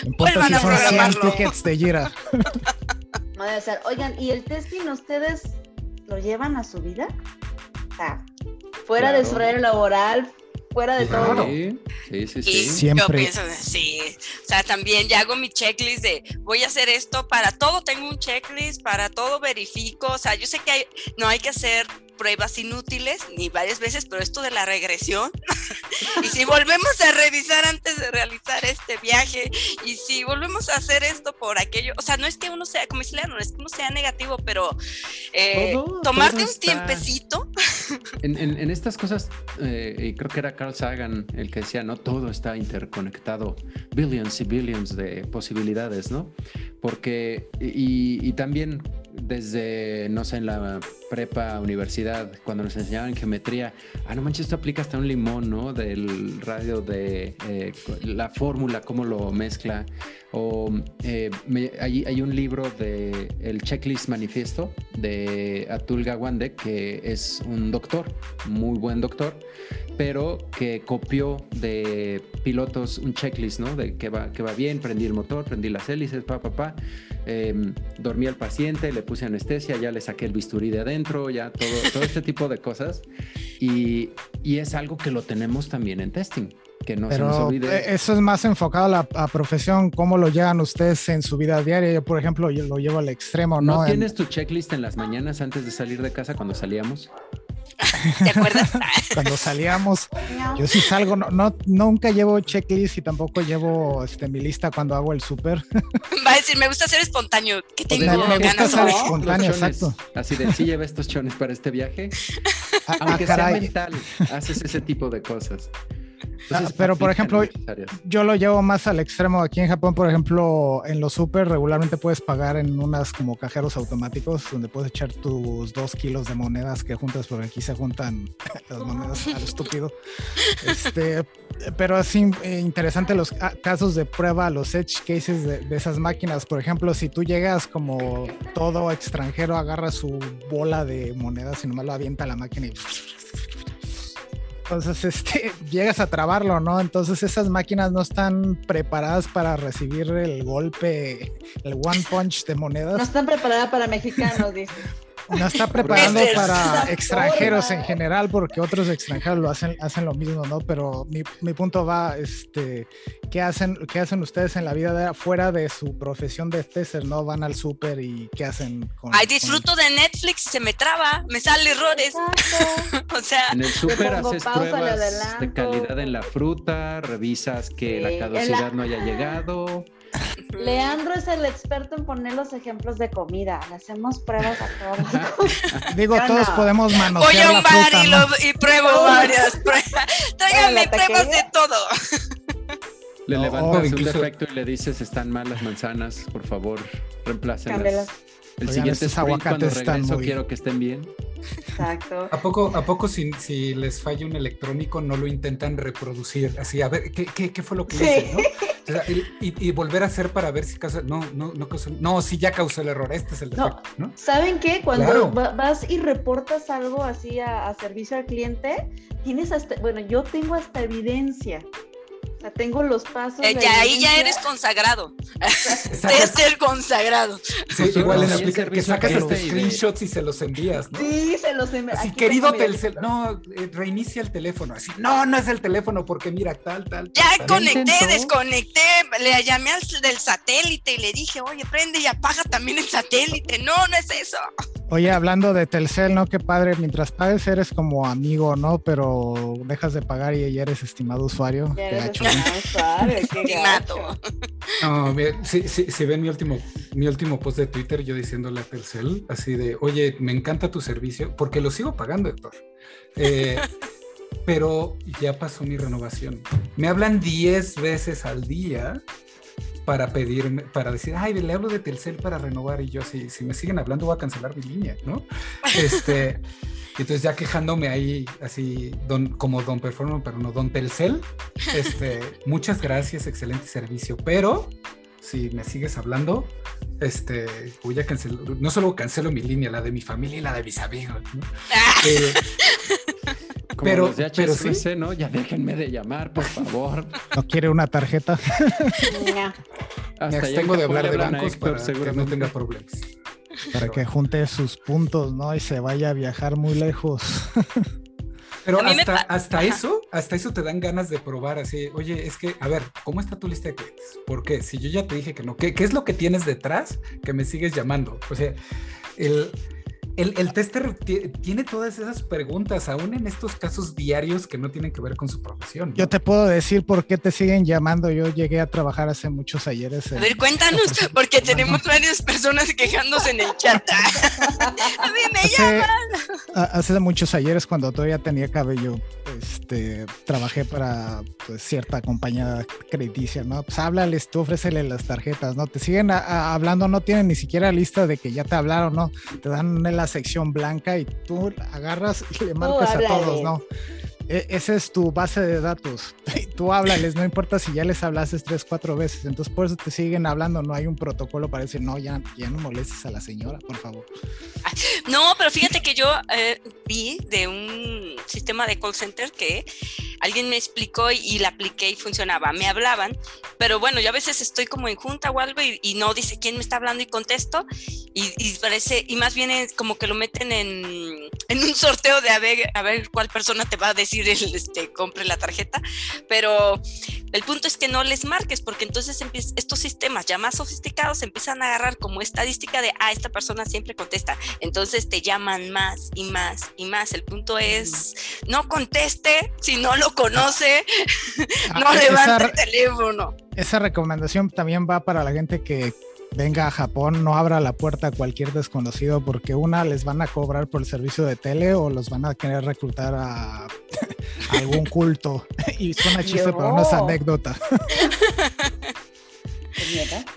Importa si son 100 tickets de Jira. Oigan, ¿y el testing ustedes lo llevan a su vida? fuera de su horario laboral, fuera de todo. Sí, sí, sí. Siempre. Yo pienso, sí. O sea, también ya hago mi checklist de voy a hacer esto para todo, tengo un checklist, para todo verifico. O sea, yo sé que hay, no hay que hacer pruebas inútiles ni varias veces, pero esto de la regresión, y si volvemos a revisar antes de realizar este viaje, y si volvemos a hacer esto por aquello, o sea, no es que uno sea, como dice no es que uno sea negativo, pero eh, tomarte un tiempecito. En, en, estas cosas, eh, y creo que era Carl Sagan el que decía, no, todo está interconectado, billions y billions de posibilidades, ¿no? Porque, y, y también desde, no sé, en la prepa, universidad, cuando nos enseñaban geometría, ah, no manches, esto aplica hasta un limón, ¿no? Del radio de eh, la fórmula, cómo lo mezcla. O eh, hay, hay, un libro de el Checklist Manifiesto de Atul Gawande, que es un doctor, muy buen doctor, pero que copió de pilotos un checklist, ¿no? De que va, que va bien, prendí el motor, prendí las hélices, pa, pa, pa. Em, dormí al paciente, le puse anestesia, ya le saqué el bisturí de adentro, ya todo, todo este tipo de cosas. Y, y, es algo que lo tenemos también en testing. Que no se nos olvide. Eh, eso es más enfocado a la profesión, cómo lo llevan ustedes en su vida diaria. Yo, por ejemplo, yo lo llevo al extremo, ¿no? ¿No tienes tu checklist en las mañanas antes de salir de casa cuando salíamos? ¿Te acuerdas? Cuando salíamos, yo sí salgo, no, no, nunca llevo checklist y tampoco llevo este, mi lista cuando hago el súper. Va a decir, me gusta ser espontáneo. ¿Qué tengo? Me, gusta ser espontáneo, exacto. Así de, sí lleva estos chones para este viaje. Ah, Aunque sea mental, haces ese tipo de cosas. Pero por ejemplo, yo lo llevo más al extremo. Aquí en Japón, por ejemplo, en los super regularmente puedes pagar en unas como cajeros automáticos donde puedes echar tus dos kilos de monedas que juntas, porque aquí se juntan las monedas al estúpido. Este, pero es interesante los casos de prueba, los edge cases de, de, esas máquinas. Por ejemplo, si tú llegas como todo extranjero, agarra su bola de monedas y nomás lo avienta a la máquina y entonces, este, llegas a trabarlo, ¿no? Entonces esas máquinas no están preparadas para recibir el golpe, el one punch de monedas. No están preparadas para mexicanos, dice no está preparando para extranjeros en general, porque otros extranjeros lo hacen, hacen lo mismo, ¿no? Pero mi, mi punto va, este, ¿qué hacen, ¿qué hacen ustedes en la vida de, fuera de su profesión de tester, no? Van al súper y ¿qué hacen con Ay, disfruto de Netflix, se me traba, me salen errores. o sea, en el súper haces pruebas de calidad en la fruta, revisas que la caducidad no haya llegado. Leandro es el experto en poner los ejemplos de comida. Le hacemos pruebas a todos. Digo, todos podemos manosear Voy a un bar y, pruebo varias pruebas. Tráigame pruebas de todo. Le levantas un defecto y le dices, están mal las manzanas, por favor, reemplácenlas. El siguiente sprint, cuando regreso, quiero que estén bien. Exacto. ¿A poco, a poco si, si, les falla un electrónico no lo intentan reproducir? Así, a ver, ¿qué, qué, qué fue lo que hice? ¿no? y, volver a hacer para ver si causa. No, no, no causó. No, sí ya causó el error. Este es el defecto, ¿no? ¿Saben qué? Cuando vas y reportas algo así a, servicio al cliente, tienes hasta. Bueno, yo tengo hasta evidencia tengo los pasos. Eh, ya, ahí ya eres consagrado. es el consagrado. Sí, igual en la aplicación que sacas este screenshots y se los envías, ¿no? Sí, se los envías. Así, querido Telcel, no, eh, reinicia el teléfono. Así, no, no es el teléfono porque mira, tal, tal. Ya conecté, desconecté, le llamé al del satélite y le dije, oye, prende y apaga también el satélite. No, no es eso. Oye, hablando de Telcel, ¿no? Qué padre, mientras pagues eres como amigo, ¿no? Pero dejas de pagar y ya eres estimado usuario. Ya no, si, si, ven mi último, mi último post de Twitter, yo diciéndole a Telcel, así de, oye, me encanta tu servicio, porque lo sigo pagando, Héctor. Eh, pero ya pasó mi renovación. Me hablan 10 veces al día para pedirme, para decir, ay, le hablo de Telcel para renovar y yo, si, si me siguen hablando voy a cancelar mi línea, ¿no? Este, entonces ya quejándome ahí, así, don, como Don Performance, pero no Don Telcel, este, muchas gracias, excelente servicio, pero si me sigues hablando, este, voy a cancelar, no solo cancelo mi línea, la de mi familia y la de mis amigos, ¿no? Eh, pero, pero sí. ¿no? Ya déjenme de llamar, por favor. ¿No quiere una tarjeta? Hasta me tengo de hablar de bancos para que no tenga problemas. Para que junte sus puntos, ¿no? Y se vaya a viajar muy lejos. Pero hasta, hasta eso, hasta eso te dan ganas de probar así, oye, es que, a ver, ¿cómo está tu lista de clientes? ¿Por qué? Si yo ya te dije que no, ¿qué, qué es lo que tienes detrás que me sigues llamando? O sea, el, el, el tester tiene todas esas preguntas, aún en estos casos diarios que no tienen que ver con su profesión. Yo te puedo decir por qué te siguen llamando. Yo llegué a trabajar hace muchos ayeres. A ver, cuéntanos, porque tenemos varias personas quejándose en el chat. a mí me hace, llaman. Hace muchos ayeres, cuando todavía tenía cabello, este, trabajé para pues, cierta compañía crediticia, ¿no? Pues háblales, tú ofrécele las tarjetas, ¿no? Te siguen hablando, no tienen ni siquiera lista de que ya te hablaron, ¿no? Te dan la sección blanca y tú agarras y le marcas a todos, ¿no? E, esa es tu base de datos. Tú háblales, no importa si ya les hablases tres, cuatro veces. Entonces, por eso te siguen hablando. No hay un protocolo para decir, no, ya, ya no molestes a la señora, por favor. No, pero fíjate que yo eh, vi de un sistema de call center que alguien me explicó y, la apliqué y funcionaba. Me hablaban, pero bueno, yo a veces estoy como en junta o algo y, no dice quién me está hablando y contesto y, parece, y más bien es como que lo meten en, un sorteo de a ver, a ver cuál persona te va a decir el, este, compre la tarjeta, pero el punto es que no les marques porque entonces estos sistemas ya más sofisticados empiezan a agarrar como estadística de, ah, esta persona siempre contesta, entonces te llaman más y más y más. El punto es, no conteste si no lo conoce, ah, no levante el teléfono. Esa recomendación también va para la gente que venga a Japón, no abra la puerta a cualquier desconocido porque una les van a cobrar por el servicio de tele o los van a querer reclutar a, algún culto. y suena chiste, pero no es anécdota.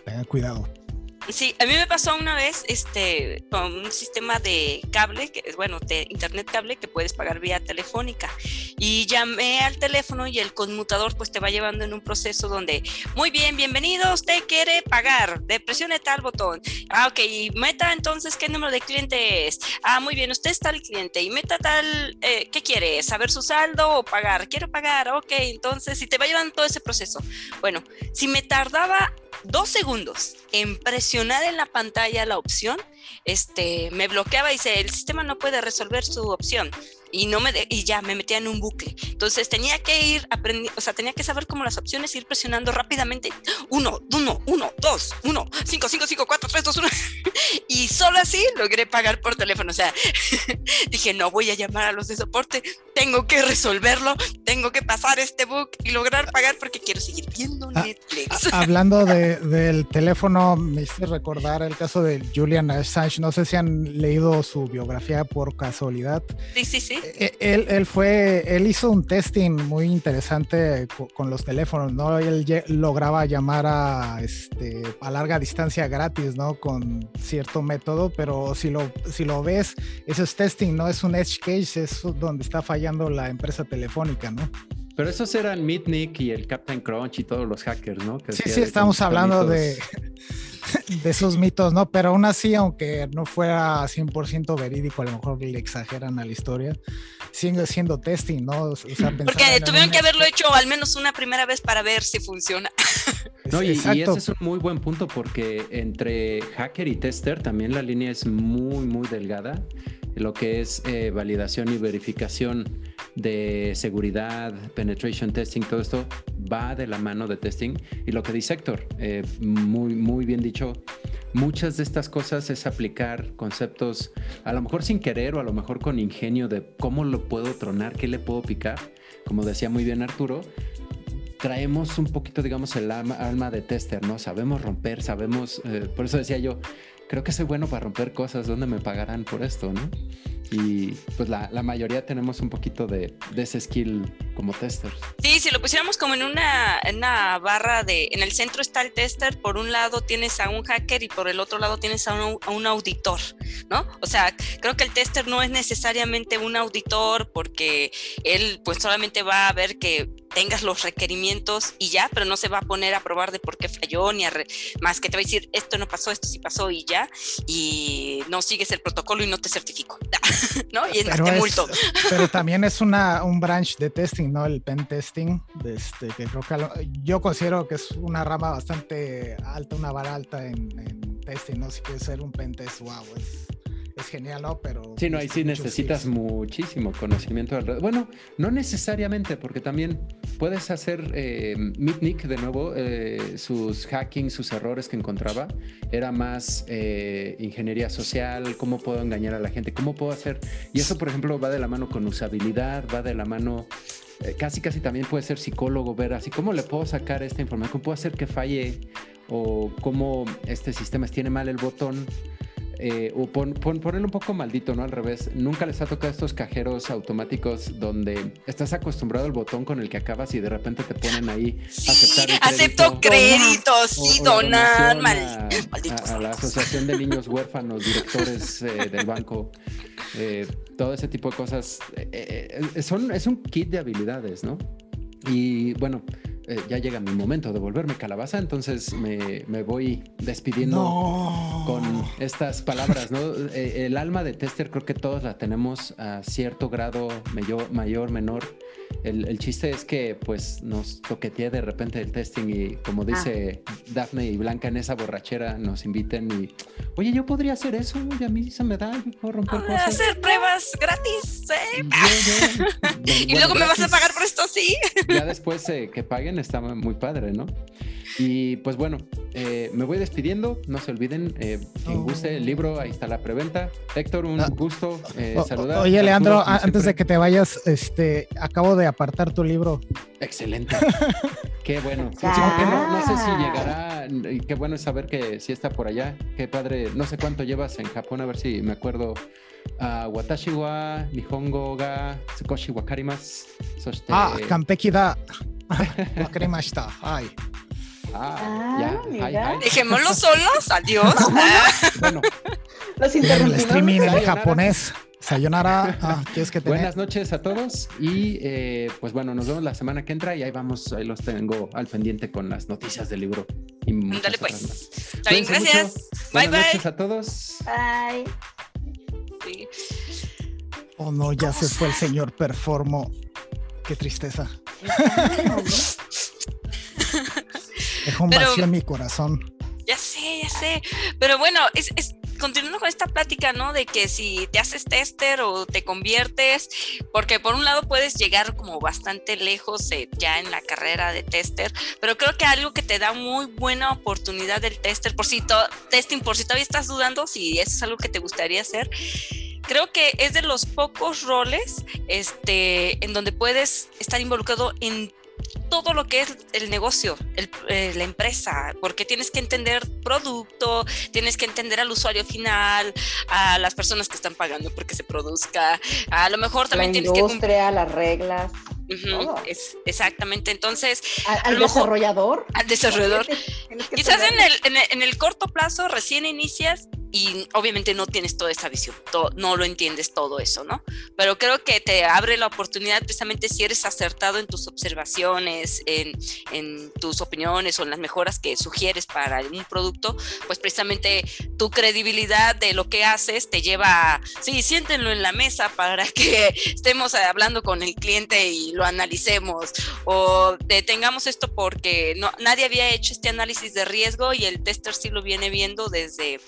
Tenga cuidado. Sí, a mí me pasó una vez este, con un sistema de cable, que bueno, de internet cable que puedes pagar vía telefónica. Y llamé al teléfono y el conmutador pues te va llevando en un proceso donde, muy bien, bienvenido, usted quiere pagar, de presione tal botón. Ah, ok, y meta entonces qué número de cliente es. Ah, muy bien, usted está el cliente y meta tal, eh, ¿qué quiere? ¿Saber su saldo o pagar? Quiero pagar, ok, entonces, si te va llevando todo ese proceso. Bueno, si me tardaba dos segundos en presionar en la pantalla la opción, este, me bloqueaba y dice, el sistema no puede resolver su opción y no me y ya me metía en un bucle. Entonces tenía que ir aprendiendo, o sea, tenía que saber cómo las opciones, ir presionando rápidamente. Uno, uno, uno, dos, uno, cinco, cinco, cinco, cuatro, tres, dos, uno. y solo así logré pagar por teléfono. O sea, dije, no voy a llamar a los de soporte, tengo que resolverlo, tengo que pasar este book y lograr pagar porque quiero seguir viendo ah, Netflix. hablando de, del teléfono, me hice recordar el caso de Julian Assange. No sé si han leído su biografía por casualidad. Sí, sí, sí. E, e, él, él, fue, él hizo un testing muy interesante con, los teléfonos, ¿no? Él lograba llamar a, este, a larga distancia gratis, ¿no? Con cierto método, pero si lo, si lo ves, eso es testing, no es un edge case, es donde está fallando la empresa telefónica, ¿no? Pero esos eran Mitnick y el Captain Crunch y todos los hackers, ¿no? sí, sí, estamos hablando de, de esos mitos, ¿no? Pero aún así, aunque no fuera 100% verídico, a lo mejor le exageran a la historia, sigue siendo testing, ¿no? Porque tuvieron que haberlo hecho al menos una primera vez para ver si funciona. No, y, ese es un muy buen punto porque entre hacker y tester también la línea es muy, muy delgada. Lo que es eh, validación y verificación de seguridad, penetration testing, todo esto va de la mano de testing. Y lo que dice Héctor, eh, muy, muy bien dicho, muchas de estas cosas es aplicar conceptos, a lo mejor sin querer o a lo mejor con ingenio de cómo lo puedo tronar, qué le puedo picar. Como decía muy bien Arturo, traemos un poquito, digamos, el alma, de tester, ¿no? Sabemos romper, sabemos, eh, por eso decía yo, creo que soy bueno para romper cosas, ¿dónde me pagarán por esto, no? Y pues la, la mayoría tenemos un poquito de, de, ese skill como testers. Sí, si lo pusiéramos como en una, una barra de, en el centro está el tester, por un lado tienes a un hacker y por el otro lado tienes a un, a un auditor, ¿no? O sea, creo que el tester no es necesariamente un auditor porque él pues solamente va a ver que tengas los requerimientos y ya, pero no se va a poner a probar de por qué falló, ni a más que te va a decir esto no pasó, esto sí pasó y ya, y no sigues el protocolo y no te certifico, ¿no? Y es, pero, multo. pero también es una, un branch de testing, ¿no? El pen testing, este, que creo que yo considero que es una rama bastante alta, una vara alta en, en testing, ¿no? Si quieres ser un pen test, wow, es es genial, ¿no? Pero... Sí, no, ahí sí necesitas muchísimo conocimiento alrededor. Bueno, no necesariamente, porque también puedes hacer eh, Mitnick de nuevo, eh, sus hacking, sus errores que encontraba, era más eh, ingeniería social, cómo puedo engañar a la gente, cómo puedo hacer... Y eso, por ejemplo, va de la mano con usabilidad, va de la mano eh, casi casi también puede ser psicólogo, ver así cómo le puedo sacar esta información, cómo puedo hacer que falle o cómo este sistema tiene mal el botón eh, o pon, ponerlo un poco maldito, ¿no? Al revés. Nunca les ha tocado estos cajeros automáticos donde estás acostumbrado al botón con el que acabas y de repente te ponen ahí sí, aceptar el acepto créditos, sí, donar, mal, a, a, la Asociación de Niños Huérfanos, directores eh, del banco, eh, todo ese tipo de cosas. Eh, eh, son, es un kit de habilidades, ¿no? Y bueno, eh, ya llega mi momento de volverme calabaza, entonces me, me voy despidiendo No. con estas palabras, ¿no? Eh, el alma de tester creo que todos la tenemos a cierto grado mayor, mayor menor. El, el chiste es que pues nos toquetee de repente el testing y como dice Dafne y Blanca en esa borrachera nos inviten y, oye, yo podría hacer eso, y a mí se me da, yo puedo romper Ah, cosas. hacer pruebas gratis, ¿eh? Yo- yo- Y luego me vas a pagar por esto, sí. ya después eh, que paguen está muy padre, ¿no? Y pues bueno, eh, me voy despidiendo. No se olviden, eh, quien Oh. guste el libro, ahí está la preventa. Héctor, un Ah. gusto eh, O- saludar. Oye, Leandro, Arturo, antes de que te vayas, este, acabo de apartar tu libro. Excelente. qué bueno. Sí, no, no sé si llegará. Qué bueno saber que sí está por allá. Qué padre. No sé cuánto llevas en Japón, a ver si me acuerdo. Ah, watashi wa Nihongo ga Tsukoshi wakarimasu. Soshite- Ah, Kampeki da. Wakarimashita. Ay. Ah, Ah, ya. mira. Hi, hi. Dejémoslo solos, adiós. Bueno, Los el streaming en Sayonara. japonés. Sayonara. Ah, tienes que tener. Buenas noches a todos y eh, pues bueno, nos vemos la semana que entra y ahí vamos, ahí los tengo al pendiente con las noticias del libro. Y otras pues. Está bien, gracias. mucho. Bye, Buenas bye. noches a todos. Bye. Sí. Oh no, ya se fue el señor Performo. Qué tristeza. Dejó un Pero- vacío en mi corazón. Ya sé, ya sé. Pero bueno, es, es- continuando con esta plática, ¿no? De que si te haces tester o te conviertes, porque por un lado puedes llegar como bastante lejos eh, ya en la carrera de tester, pero creo que algo que te da muy buena oportunidad del tester, por si testing, por si todavía estás dudando, si eso es algo que te gustaría hacer. Creo que es de los pocos roles este, en donde puedes estar involucrado en todo lo que es el negocio, el- eh, la empresa, porque tienes que entender producto, tienes que entender al usuario final, a las personas que están pagando porque se produzca, a lo mejor La también tienes que... industria, las reglas, es- exactamente, entonces al mejor- desarrollador. al desarrollador, Tienes quizás en el, en, el, en el corto plazo recién inicias y obviamente no tienes toda esa visión, no lo entiendes todo eso, ¿no? Pero creo que te abre la oportunidad precisamente si eres acertado en tus observaciones, en, en tus opiniones o en las mejoras que sugieres para un producto, pues precisamente tu credibilidad de lo que haces te lleva a, sí, siéntenlo en la mesa para que estemos hablando con el cliente y lo analicemos o detengamos esto porque no, nadie había hecho este análisis de riesgo y el tester sí lo viene viendo desde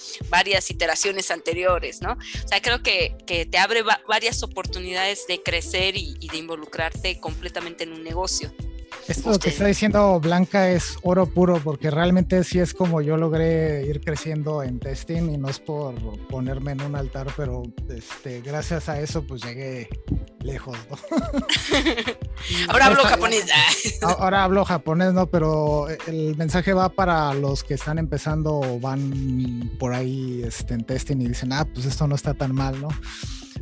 varias iteraciones anteriores, ¿no? O sea, creo que, que te abre va- varias oportunidades de crecer y, y de involucrarte completamente en un negocio. Esto lo que Usted. está diciendo Blanca es oro puro, porque realmente sí es como yo logré ir creciendo en testing y no es por ponerme en un altar, pero este, gracias a eso pues llegué lejos. ¿no? Ahora hablo Esta- japonés. Ah, Ahora hablo japonés, ¿no? Pero el mensaje va para los que están empezando o van por ahí este, en testing y dicen, ah, pues esto no está tan mal, ¿no?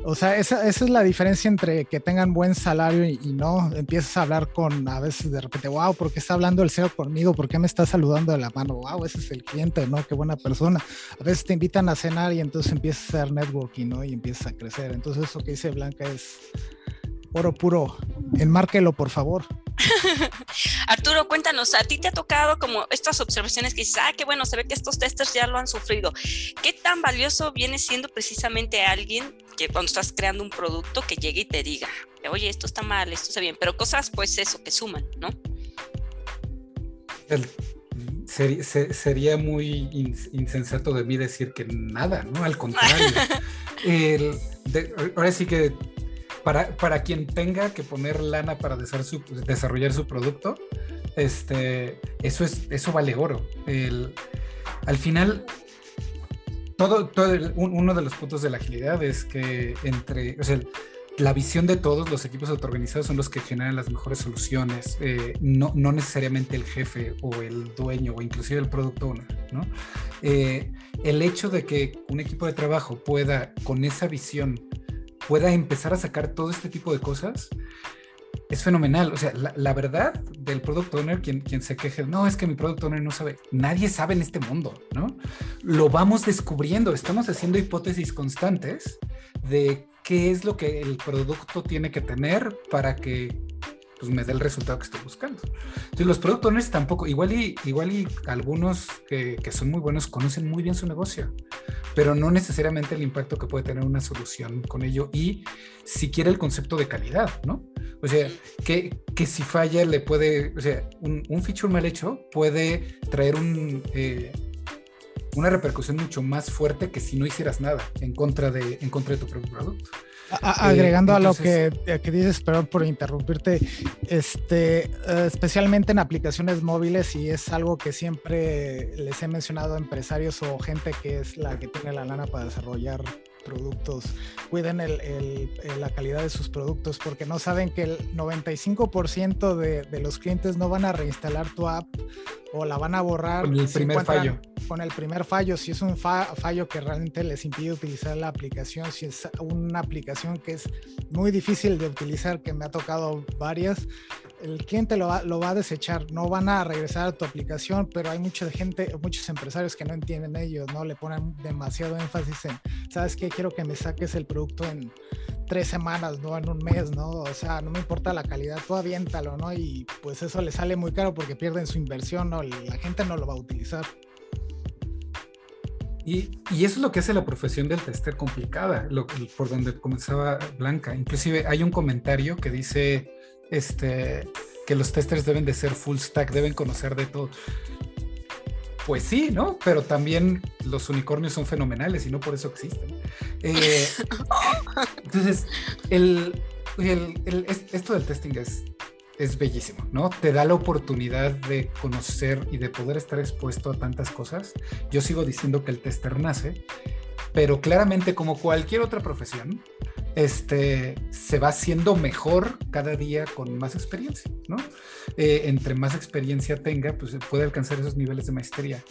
O sea, esa, esa es la diferencia entre que tengan buen salario y, no. Empiezas a hablar con, a veces de repente, wow, ¿por qué está hablando el CEO conmigo? ¿Por qué me está saludando de la mano? Wow, ese es el cliente, ¿no? Qué buena persona. A veces te invitan a cenar y entonces empiezas a hacer networking, ¿no? Y empiezas a crecer. Entonces eso que dice Blanca es oro puro. Enmárquelo, por favor. Arturo, cuéntanos, a ti te ha tocado como estas observaciones que dices, ah, qué bueno, se ve que estos testers ya lo han sufrido. ¿Qué tan valioso viene siendo precisamente alguien que cuando estás creando un producto que llegue y te diga, oye, esto está mal, esto está bien, pero cosas pues eso, que suman, ¿no? El- sería muy ins- insensato de mí decir que nada, ¿no? Al contrario. El, ahora sí que para, para, quien tenga que poner lana para desarrollar su producto, este, eso, es, eso vale oro. Al final, todo, todo uno de los puntos de la agilidad es que entre, o sea, la visión de todos los equipos autoorganizados son los que generan las mejores soluciones, eh, no, no, necesariamente el jefe o el dueño o inclusive el product owner, ¿no? Eh, el hecho de que un equipo de trabajo pueda, con esa visión, pueda empezar a sacar todo este tipo de cosas, es fenomenal. O sea, la, verdad del product owner, quien, quien se queje, no, es que mi product owner no sabe, nadie sabe en este mundo, ¿no? Lo vamos descubriendo, estamos haciendo hipótesis constantes de qué es lo que el producto tiene que tener para que pues, me dé el resultado que estoy buscando. Entonces, los product owners tampoco, igual y, igual y algunos que, que son muy buenos conocen muy bien su negocio, pero no necesariamente el impacto que puede tener una solución con ello y siquiera el concepto de calidad, ¿no? O sea, que, que si falla le puede, o sea, un, un feature mal hecho puede traer un, eh, una repercusión mucho más fuerte que si no hicieras nada en contra de, en contra de tu propio producto. Agregando a lo que, que, dices, perdón por interrumpirte, este, eh, especialmente en aplicaciones móviles, y es algo que siempre les he mencionado a empresarios o gente que es la que tiene la lana para desarrollar productos, cuiden el, la calidad de sus productos, porque no saben que el 95% de, de, los clientes no van a reinstalar tu app o la van a borrar. Con el primer fallo. Con el primer fallo, si es un fallo que realmente les impide utilizar la aplicación, si es una aplicación que es muy difícil de utilizar, que me ha tocado varias, el cliente lo va, lo va, a desechar, no van a regresar a tu aplicación, pero hay mucha gente, muchos empresarios que no entienden ello, ¿no? Le ponen demasiado énfasis en, ¿sabes qué? Quiero que me saques el producto en tres semanas, no en un mes, ¿no? O sea, no me importa la calidad, tú aviéntalo, ¿no? Y pues eso le sale muy caro porque pierden su inversión, ¿no? La gente no lo va a utilizar. Y, y, eso es lo que hace la profesión del tester complicada, lo, por donde comenzaba Blanca. Inclusive hay un comentario que dice, este, que los testers deben de ser full stack, deben conocer de todo. Pues sí, ¿no? Pero también los unicornios son fenomenales y no por eso existen. Eh, entonces, el, el, esto del testing es, es bellísimo, ¿no? Te da la oportunidad de conocer y de poder estar expuesto a tantas cosas. Yo sigo diciendo que el tester nace, pero claramente como cualquier otra profesión, este, se va haciendo mejor cada día con más experiencia, ¿no? Eh, entre más experiencia tenga, pues puede alcanzar esos niveles de maestría.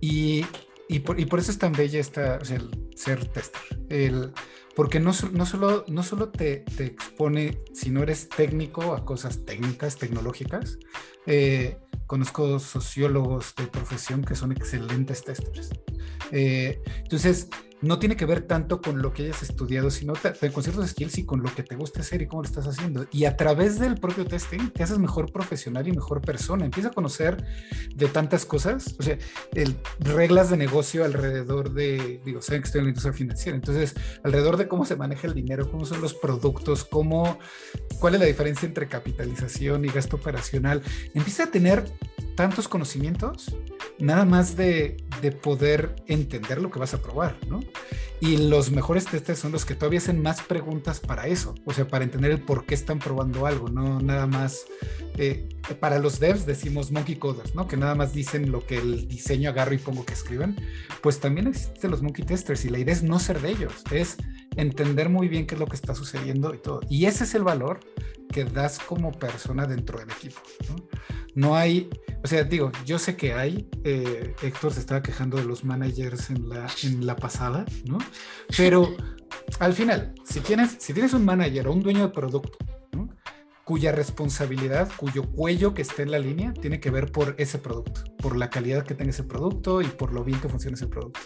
Y, y, por, y por, eso es tan bella esta, o sea, el ser tester. El, porque no, no, solo, no solo te, te, expone, si no eres técnico, a cosas técnicas, tecnológicas. Eh, conozco sociólogos de profesión que son excelentes testers. Eh, entonces, no tiene que ver tanto con lo que hayas estudiado, sino con ciertos skills y con lo que te gusta hacer y cómo lo estás haciendo. Y a través del propio testing te haces mejor profesional y mejor persona. Empieza a conocer de tantas cosas, o sea, reglas de negocio alrededor de, digo, saben que estoy en la industria financiera, entonces, alrededor de cómo se maneja el dinero, cómo son los productos, cómo, cuál es la diferencia entre capitalización y gasto operacional. Empieza a tener tantos conocimientos, nada más de, de, poder entender lo que vas a probar, ¿no? Y los mejores testes son los que todavía hacen más preguntas para eso, o sea, para entender el por qué están probando algo, no nada más. Eh, para los devs decimos monkey coders, ¿no? Que nada más dicen lo que el diseño agarro y pongo que escriban. Pues también existen los monkey testers y la idea es no ser de ellos, es entender muy bien qué es lo que está sucediendo y todo. Y ese es el valor que das como persona dentro del equipo, ¿no? No hay, o sea, digo, yo sé que hay, eh, Héctor se estaba quejando de los managers en la, en la pasada, ¿no? Pero al final, si tienes, si tienes un manager o un dueño de producto. Cuya responsabilidad, cuyo cuello que esté en la línea, tiene que ver por ese producto, por la calidad que tenga ese producto y por lo bien que funciona ese producto.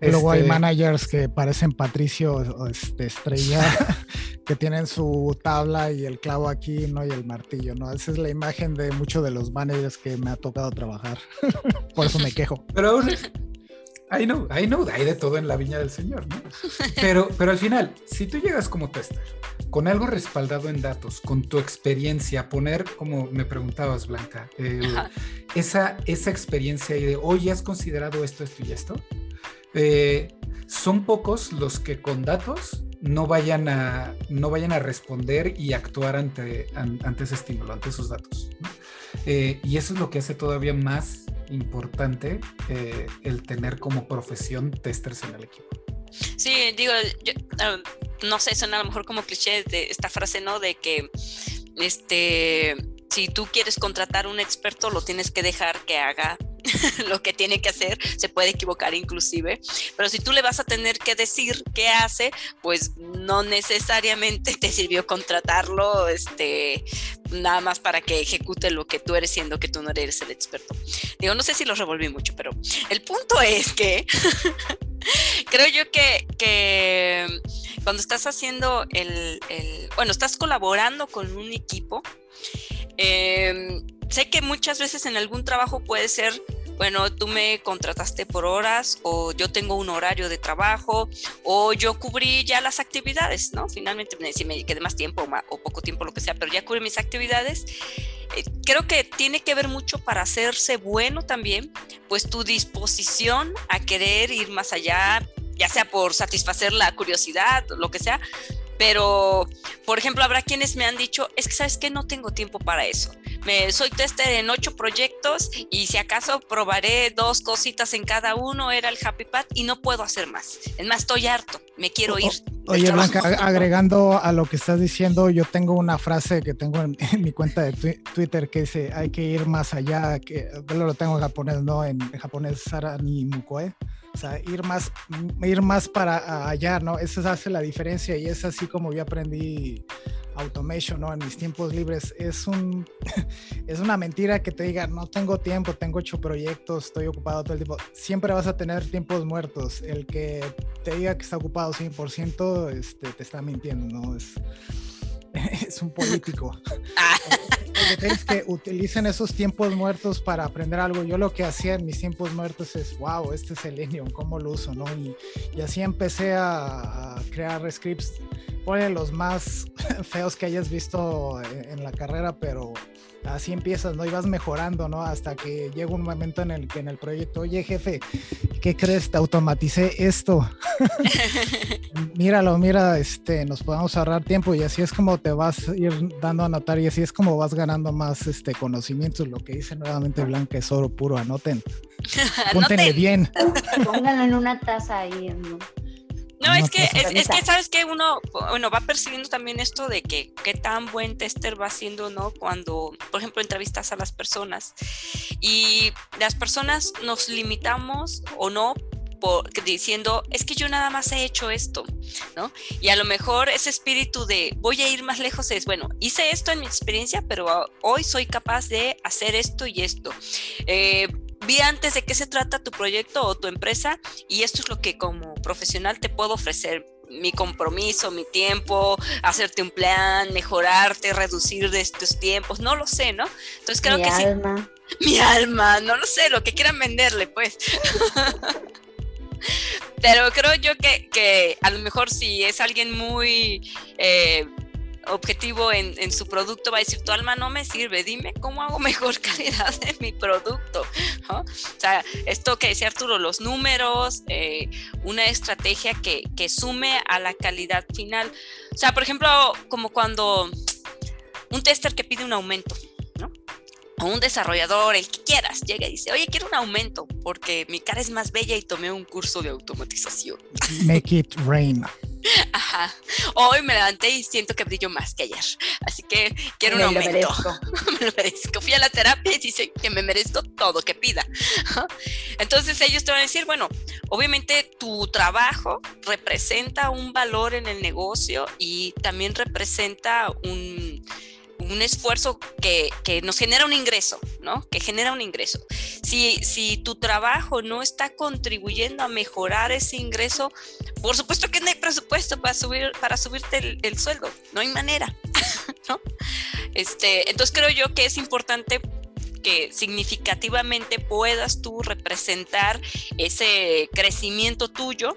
Luego hay este, managers que parecen Patricio este, Estrella, que tienen su tabla y el clavo aquí, ¿no? Y el martillo, ¿no? Esa es la imagen de muchos de los managers que me ha tocado trabajar. Por eso me quejo. Pero I know, I know, hay de todo en la viña del Señor, ¿no? Pero, pero al final, si tú llegas como tester, con algo respaldado en datos, con tu experiencia, poner, como me preguntabas, Blanca, esa, esa experiencia de, oye, ¿has considerado esto, esto y esto? Eh, son pocos los que con datos no vayan a, no vayan a responder y actuar ante, ante ese estímulo, ante esos datos. Eh, y eso es lo que hace todavía más importante eh, el tener como profesión testers en el equipo. Sí, digo, ah, no sé, suena a lo mejor como cliché de esta frase, ¿no? De que este si tú quieres contratar un experto, lo tienes que dejar que haga lo que tiene que hacer, se puede equivocar inclusive, pero si tú le vas a tener que decir qué hace, pues no necesariamente te sirvió contratarlo, este, nada más para que ejecute lo que tú eres siendo que tú no eres el experto. Digo, no sé si lo revolví mucho, pero el punto es que creo yo que, que, cuando estás haciendo el, el, bueno, estás colaborando con un equipo, eh, sé que muchas veces en algún trabajo puede ser, bueno, tú me contrataste por horas o yo tengo un horario de trabajo o yo cubrí ya las actividades, ¿no? Finalmente, si me quedé más tiempo o poco tiempo, lo que sea, pero ya cubrí mis actividades. Eh, creo que tiene que ver mucho para hacerse bueno también, pues tu disposición a querer ir más allá, ya sea por satisfacer la curiosidad, lo que sea, pero, por ejemplo, habrá quienes me han dicho, es que sabes que no tengo tiempo para eso. Me, soy tester en ocho proyectos y si acaso probaré dos cositas en cada uno, era el Happy Path y no puedo hacer más. Es más, estoy harto, me quiero ir. oye, Blanca, agregando a lo que estás diciendo, yo tengo una frase que tengo en, mi cuenta de Twitter que dice, hay que ir más allá, que lo tengo en japonés, ¿no? En, japonés, Sarani Mukoe o sea, ir más, ir más para allá, ¿no? Eso hace la diferencia y es así como yo aprendí automation, ¿no? En mis tiempos libres. Es, un, es una mentira que te diga, no tengo tiempo, tengo ocho proyectos, estoy ocupado todo el tiempo. Siempre vas a tener tiempos muertos. El que te diga que está ocupado 100%, este, te está mintiendo, ¿no? Es, es un político. Ah. es que utilicen esos tiempos muertos para aprender algo. Yo lo que hacía en mis tiempos muertos es, wow, este es Selenium, ¿cómo lo uso? ¿no? Y, y así empecé a, a, crear scripts. Pone los más feos que hayas visto en, en la carrera, pero así empiezas, ¿no? Y vas mejorando, ¿no? Hasta que llega un momento en el que en el proyecto, oye, jefe, ¿qué crees? Te automaticé esto. Míralo, mira, este, nos podemos ahorrar tiempo y así es como te vas a ir dando a notar y así es como vas ganando más este conocimientos. Lo que dice nuevamente Blanca es oro puro, anoten. Póntenle bien. Pónganlo en una taza ahí, ¿no? No, es que, es, que sabes que uno, bueno, va percibiendo también esto de que qué tan buen tester va haciendo, ¿no? Cuando, por ejemplo, entrevistas a las personas y las personas nos limitamos o no por, diciendo, es que yo nada más he hecho esto, ¿no? Y a lo mejor ese espíritu de voy a ir más lejos es, bueno, hice esto en mi experiencia, pero hoy soy capaz de hacer esto y esto. Eh, vi antes de qué se trata tu proyecto o tu empresa y esto es lo que como profesional te puedo ofrecer mi compromiso, mi tiempo, hacerte un plan, mejorarte, reducir de estos tiempos, no lo sé, ¿no? Entonces creo mi que alma. sí. Mi alma, no lo sé, lo que quieran venderle, pues. Pero creo yo que, que, a lo mejor si es alguien muy eh, objetivo en, su producto va a decir, tu alma no me sirve, dime cómo hago mejor calidad de mi producto. O sea, esto que decía Arturo, los números, eh, una estrategia que, que sume a la calidad final. O sea, por ejemplo, como cuando un tester que pide un aumento. O un desarrollador, el que quieras, llega y dice, oye, quiero un aumento porque mi cara es más bella y tomé un curso de automatización. Make it rain. Ajá. Hoy me levanté y siento que brillo más que ayer. Así que quiero un aumento. me lo merezco. Fui a la terapia y dice que me merezco todo que pida. Entonces ellos te van a decir, bueno, obviamente tu trabajo representa un valor en el negocio y también representa un un esfuerzo que, que, nos genera un ingreso, ¿no? Que genera un ingreso. Si, si tu trabajo no está contribuyendo a mejorar ese ingreso, por supuesto que no hay presupuesto para, subir, para subirte el, el sueldo, no hay manera, ¿no? Este, entonces creo yo que es importante que significativamente puedas tú representar ese crecimiento tuyo.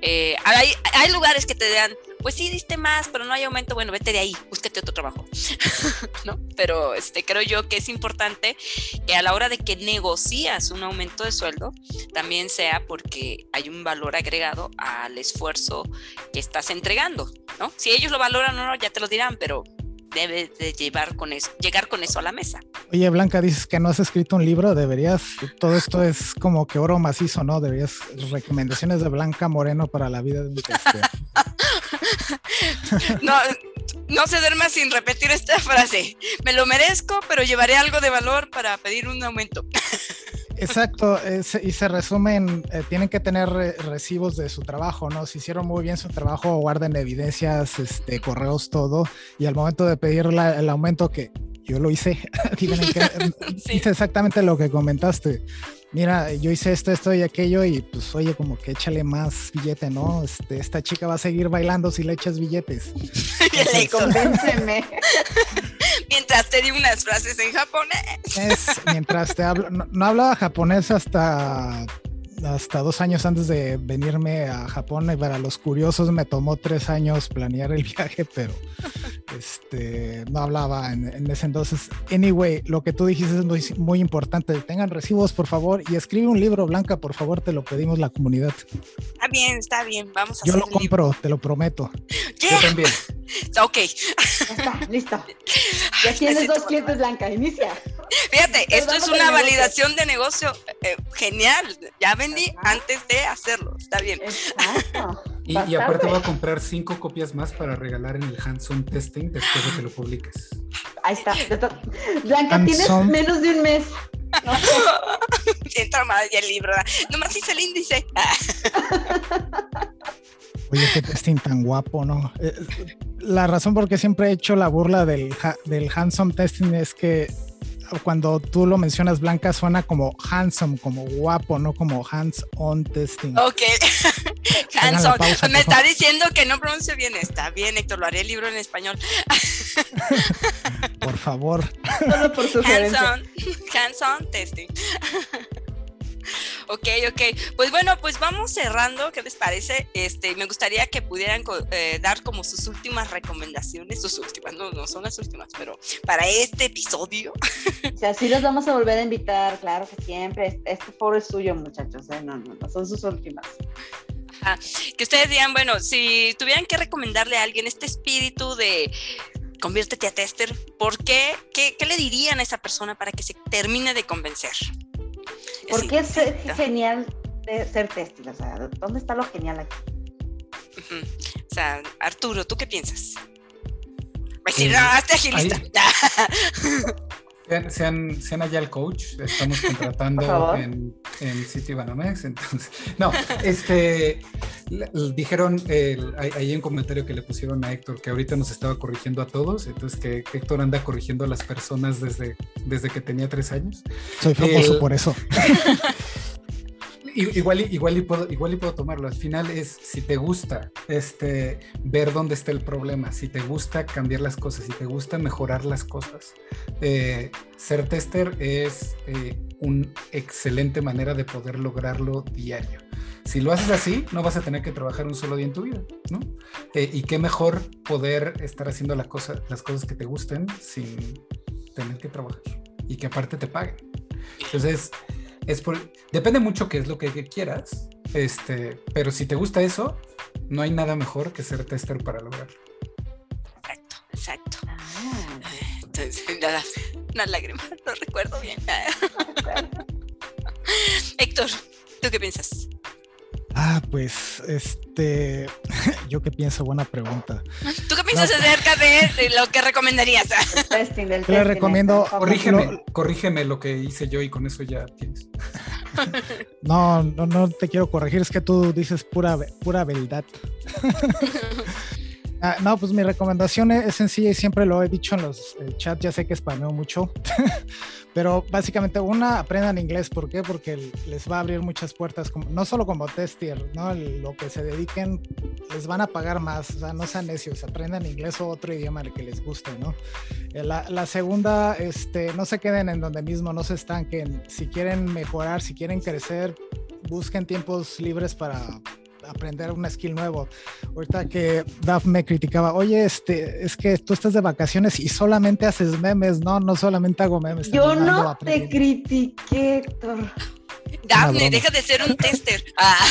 Eh, hay, hay lugares que te dan pues sí diste más, pero no hay aumento, bueno, vete de ahí, búsquete otro trabajo, ¿no? Pero este, creo yo que es importante que a la hora de que negocias un aumento de sueldo, también sea porque hay un valor agregado al esfuerzo que estás entregando, ¿no? Si ellos lo valoran o no, ya te lo dirán, pero debe de llevar con eso, llegar con eso a la mesa. Oye, Blanca, dices que no has escrito un libro, deberías, todo esto es como que oro macizo, ¿no? Deberías, recomendaciones de Blanca Moreno para la vida de un testero. no, no se duerma sin repetir esta frase. Me lo merezco, pero llevaré algo de valor para pedir un aumento. Exacto, y se resumen, eh, tienen que tener recibos de su trabajo, ¿no? Si hicieron muy bien su trabajo, guarden evidencias, este, correos, todo, y al momento de pedir el aumento que yo lo hice, hice exactamente lo que comentaste mira, yo hice esto, esto y aquello y pues oye, como que échale más billete, ¿no? Este, esta chica va a seguir bailando si le echas billetes. le convénceme. Mientras te di unas frases en japonés. Es, mientras te hablo, no hablaba japonés hasta hasta dos años antes de venirme a Japón y para los curiosos me tomó tres años planear el viaje, pero este, no hablaba en, ese entonces. Anyway, lo que tú dijiste es muy, muy, importante. Tengan recibos, por favor, y escribe un libro, Blanca, por favor, te lo pedimos la comunidad. Está bien, está bien, vamos a Yo lo compro, te lo prometo. Yo también. Ok. está, listo. Ya tienes dos clientes, Blanca, inicia. Fíjate, esto es una validación de negocio eh, genial. Ya antes de hacerlo. Está bien. Y, y, aparte voy a comprar cinco copias más para regalar en el hands-on testing después de que lo publiques. Ahí está. Blanca, tienes menos de un mes. Entra más ya el libro. Nomás hice el índice. Oye, qué testing tan guapo, ¿no? Eh, la razón por qué siempre he hecho la burla del, del hands-on testing es que cuando tú lo mencionas, Blanca, suena como handsome, como guapo, no como hands-on testing. Ok, hands-on. Me está diciendo que no pronuncio bien. Está bien, Héctor, lo haré el libro en español. por favor. Solo por Hands-on hands testing. Ok, ok. Pues bueno, pues vamos cerrando. ¿Qué les parece? Este, me gustaría que pudieran eh, dar como sus últimas recomendaciones, sus últimas, no, no son las últimas, pero para este episodio. O sea, sí los vamos a volver a invitar, claro que siempre. Este foro es suyo, muchachos, ¿eh? No, no, no, son sus últimas. que ustedes digan, bueno, si tuvieran que recomendarle a alguien este espíritu de conviértete a tester, ¿por qué? ¿Qué, qué le dirían a esa persona para que se termine de convencer? ¿Por qué es genial ser tester? O sea, ¿dónde está lo genial aquí? O sea, Arturo, ¿tú qué piensas? A decir, no, hazte agilista. Sean, sean, allá el coach, estamos contratando en, en City Banamex. Entonces, no, este dijeron, hay, un comentario que le pusieron a Héctor que ahorita nos estaba corrigiendo a todos, entonces que Héctor anda corrigiendo a las personas desde, desde que tenía tres años. Soy famoso por eso. igual, igual, y puedo, igual y puedo tomarlo. Al final es si te gusta este, ver dónde está el problema, si te gusta cambiar las cosas, si te gusta mejorar las cosas. Eh, ser tester es eh, una excelente manera de poder lograrlo diario. Si lo haces así, no vas a tener que trabajar un solo día en tu vida, ¿no? Eh, y qué mejor poder estar haciendo la cosa, las cosas que te gusten sin tener que trabajar y que aparte te paguen. Entonces, depende mucho qué es lo que, quieras, este, pero si te gusta eso, no hay nada mejor que ser tester para lograrlo. Exacto, exacto. Ah. Entonces, nada, una lágrima, no recuerdo bien. Héctor, ¿tú qué piensas? Ah, pues, este, yo qué pienso, buena pregunta. ¿Tú qué piensas acerca de, lo que recomendarías? le recomiendo. Corrígeme, corrígeme lo que hice yo y con eso ya tienes. No, no, no te quiero corregir, es que tú dices pura, pura verdad. Ah, no, pues mi recomendación es sencilla y siempre lo he dicho en los eh, chats, ya sé que spameo mucho, pero básicamente una, aprendan inglés, ¿por qué? Porque les va a abrir muchas puertas, como, no solo como tester, ¿no? lo que se dediquen, les van a pagar más, o sea, no sean necios, aprendan inglés o otro idioma que les guste, ¿no? Eh, la, la, segunda, este, no se queden en donde mismo, no se estanquen, si quieren mejorar, si quieren crecer, busquen tiempos libres para aprender un skill nuevo. Ahorita que Daf me criticaba, oye, este, es que tú estás de vacaciones y solamente haces memes, no, no solamente hago memes. Yo no te critiqué, Héctor. Dafne, deja de ser un tester. Ah.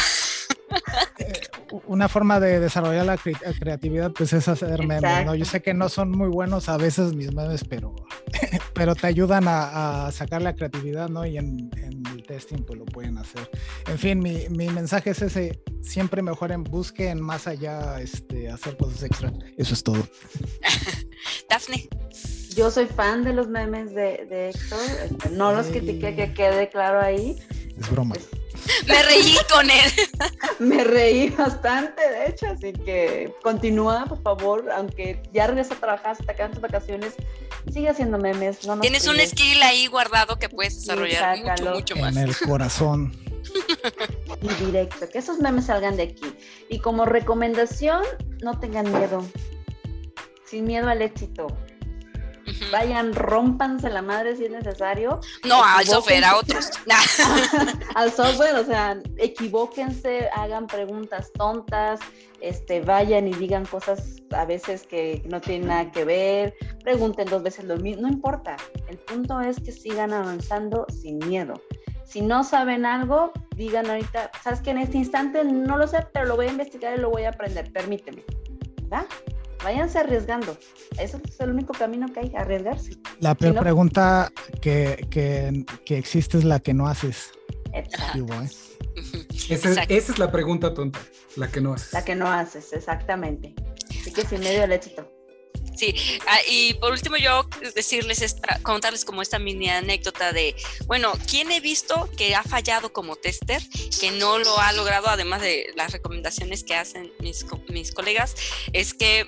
Una forma de desarrollar la creatividad pues es hacer memes, ¿no? Yo sé que no son muy buenos a veces mis memes, pero, pero te ayudan a, sacar la creatividad, ¿no? Y en, el testing pues lo pueden hacer. En fin, mi, mi, mensaje es ese, siempre mejoren, busquen más allá, este, hacer cosas extra. Eso es todo. Dafne. Yo soy fan de los memes de, de Héctor, este, no los critiqué, que quede claro ahí. Es broma. Me reí con él. Me reí bastante, de hecho, así que continúa, por favor, aunque ya regresa a trabajar, hasta acá en tus vacaciones, sigue haciendo memes. Tienes un skill ahí guardado que puedes desarrollar mucho, mucho más. En el corazón. Y directo, que esos memes salgan de aquí. Y como recomendación, no tengan miedo. Sin miedo al éxito vayan, rompanse la madre si es necesario. No, al software, a otros. al software, o sea, equivóquense, hagan preguntas tontas, este, vayan y digan cosas a veces que no tienen nada que ver, pregunten dos veces lo mismo, no importa. El punto es que sigan avanzando sin miedo. Si no saben algo, digan ahorita, sabes que en este instante no lo sé, pero lo voy a investigar y lo voy a aprender, permíteme. ¿Va? Váyanse arriesgando. Eso es el único camino que hay, arriesgarse. La peor pregunta que, que, que, existe es la que no haces. Exacto. ¿eh? Esa, esa, es la pregunta tonta, la que no haces. La que no haces, exactamente. Así que sin medio del éxito. Sí, ah, y por último yo decirles, contarles como esta mini anécdota de, bueno, ¿quién he visto que ha fallado como tester, que no lo ha logrado, además de las recomendaciones que hacen mis, mis colegas, es que...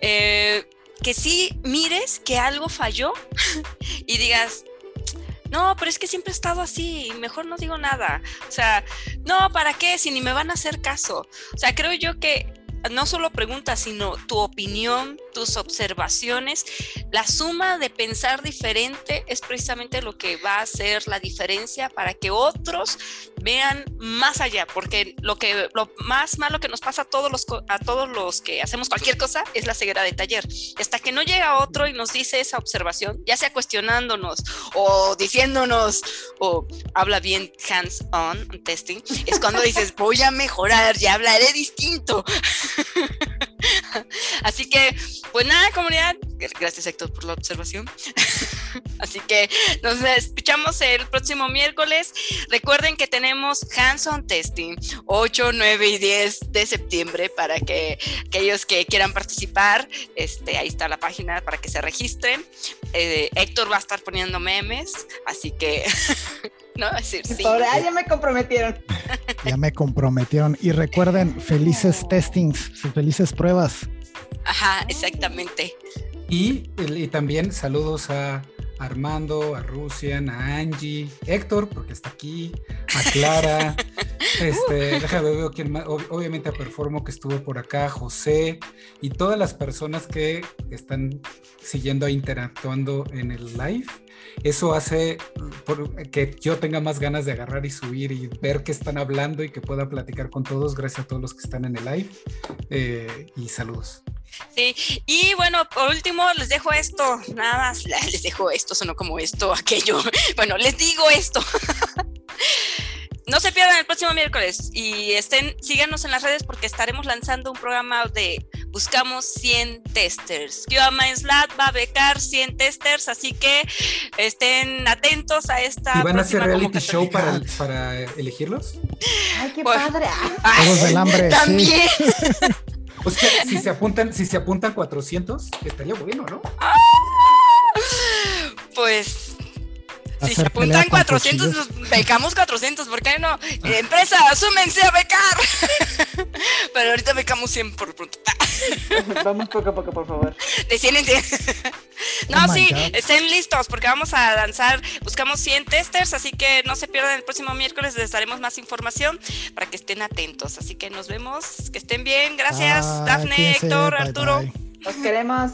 Eh, que sí mires que algo falló y digas, no, pero es que siempre he estado así, mejor no digo nada. O sea, no, ¿para qué? Si ni me van a hacer caso. O sea, creo yo que no solo preguntas, sino tu opinión, tus observaciones, la suma de pensar diferente es precisamente lo que va a hacer la diferencia para que otros vean más allá, porque lo que lo más malo que nos pasa a todos los a todos los que hacemos cualquier cosa es la ceguera de taller. Hasta que no llega otro y nos dice esa observación, ya sea cuestionándonos o diciéndonos o habla bien hands on testing, es cuando dices, "Voy a mejorar, ya hablaré distinto." Así que, pues nada, comunidad. Gracias, Héctor, por la observación. Así que nos escuchamos el próximo miércoles. Recuerden que tenemos hands-on testing 8, 9 y 10 de septiembre para que aquellos que quieran participar, este, ahí está la página para que se registren. Eh, Héctor va a estar poniendo memes, así que ¿no? Decir, sí. Ahora ya me comprometieron. ya me comprometieron. Y recuerden, felices testings, felices pruebas. Ajá, exactamente. Y, y también saludos a Armando, a Rusian, a Angie, Héctor, porque está aquí, a Clara, este, déjame ver quién más, obviamente a Performo que estuvo por acá, José, y todas las personas que están siguiendo e interactuando en el live. Eso hace que yo tenga más ganas de agarrar y subir y ver qué están hablando y que pueda platicar con todos. Gracias a todos los que están en el live. Eh, y saludos. Sí, y bueno, por último les dejo esto, nada más, les dejo esto, sonó como esto, aquello. Bueno, les digo esto. No se pierdan el próximo miércoles y estén, síganos en las redes porque estaremos lanzando un programa de buscamos 100 testers. QA Slat va a becar 100 testers, así que estén atentos a esta. ¿Y van a hacer reality show para, para elegirlos? Ay, qué pues, padre. Todos del hambre. También. O sea, si se apuntan, si se apuntan 400, estaría bueno, ¿no? Pues Si se apuntan 400, pues, becamos 400, ¿por qué no? Eh, empresa, súmense a becar. Pero ahorita becamos 100 por pronto. Vamos poco a poco, por favor. De 100 en 100. No, oh sí, estén listos porque vamos a lanzar, buscamos 100 testers, así que no se pierdan el próximo miércoles, les daremos más información para que estén atentos. Así que nos vemos, que estén bien. Gracias, ah, Dafne, Héctor, Arturo. Los queremos.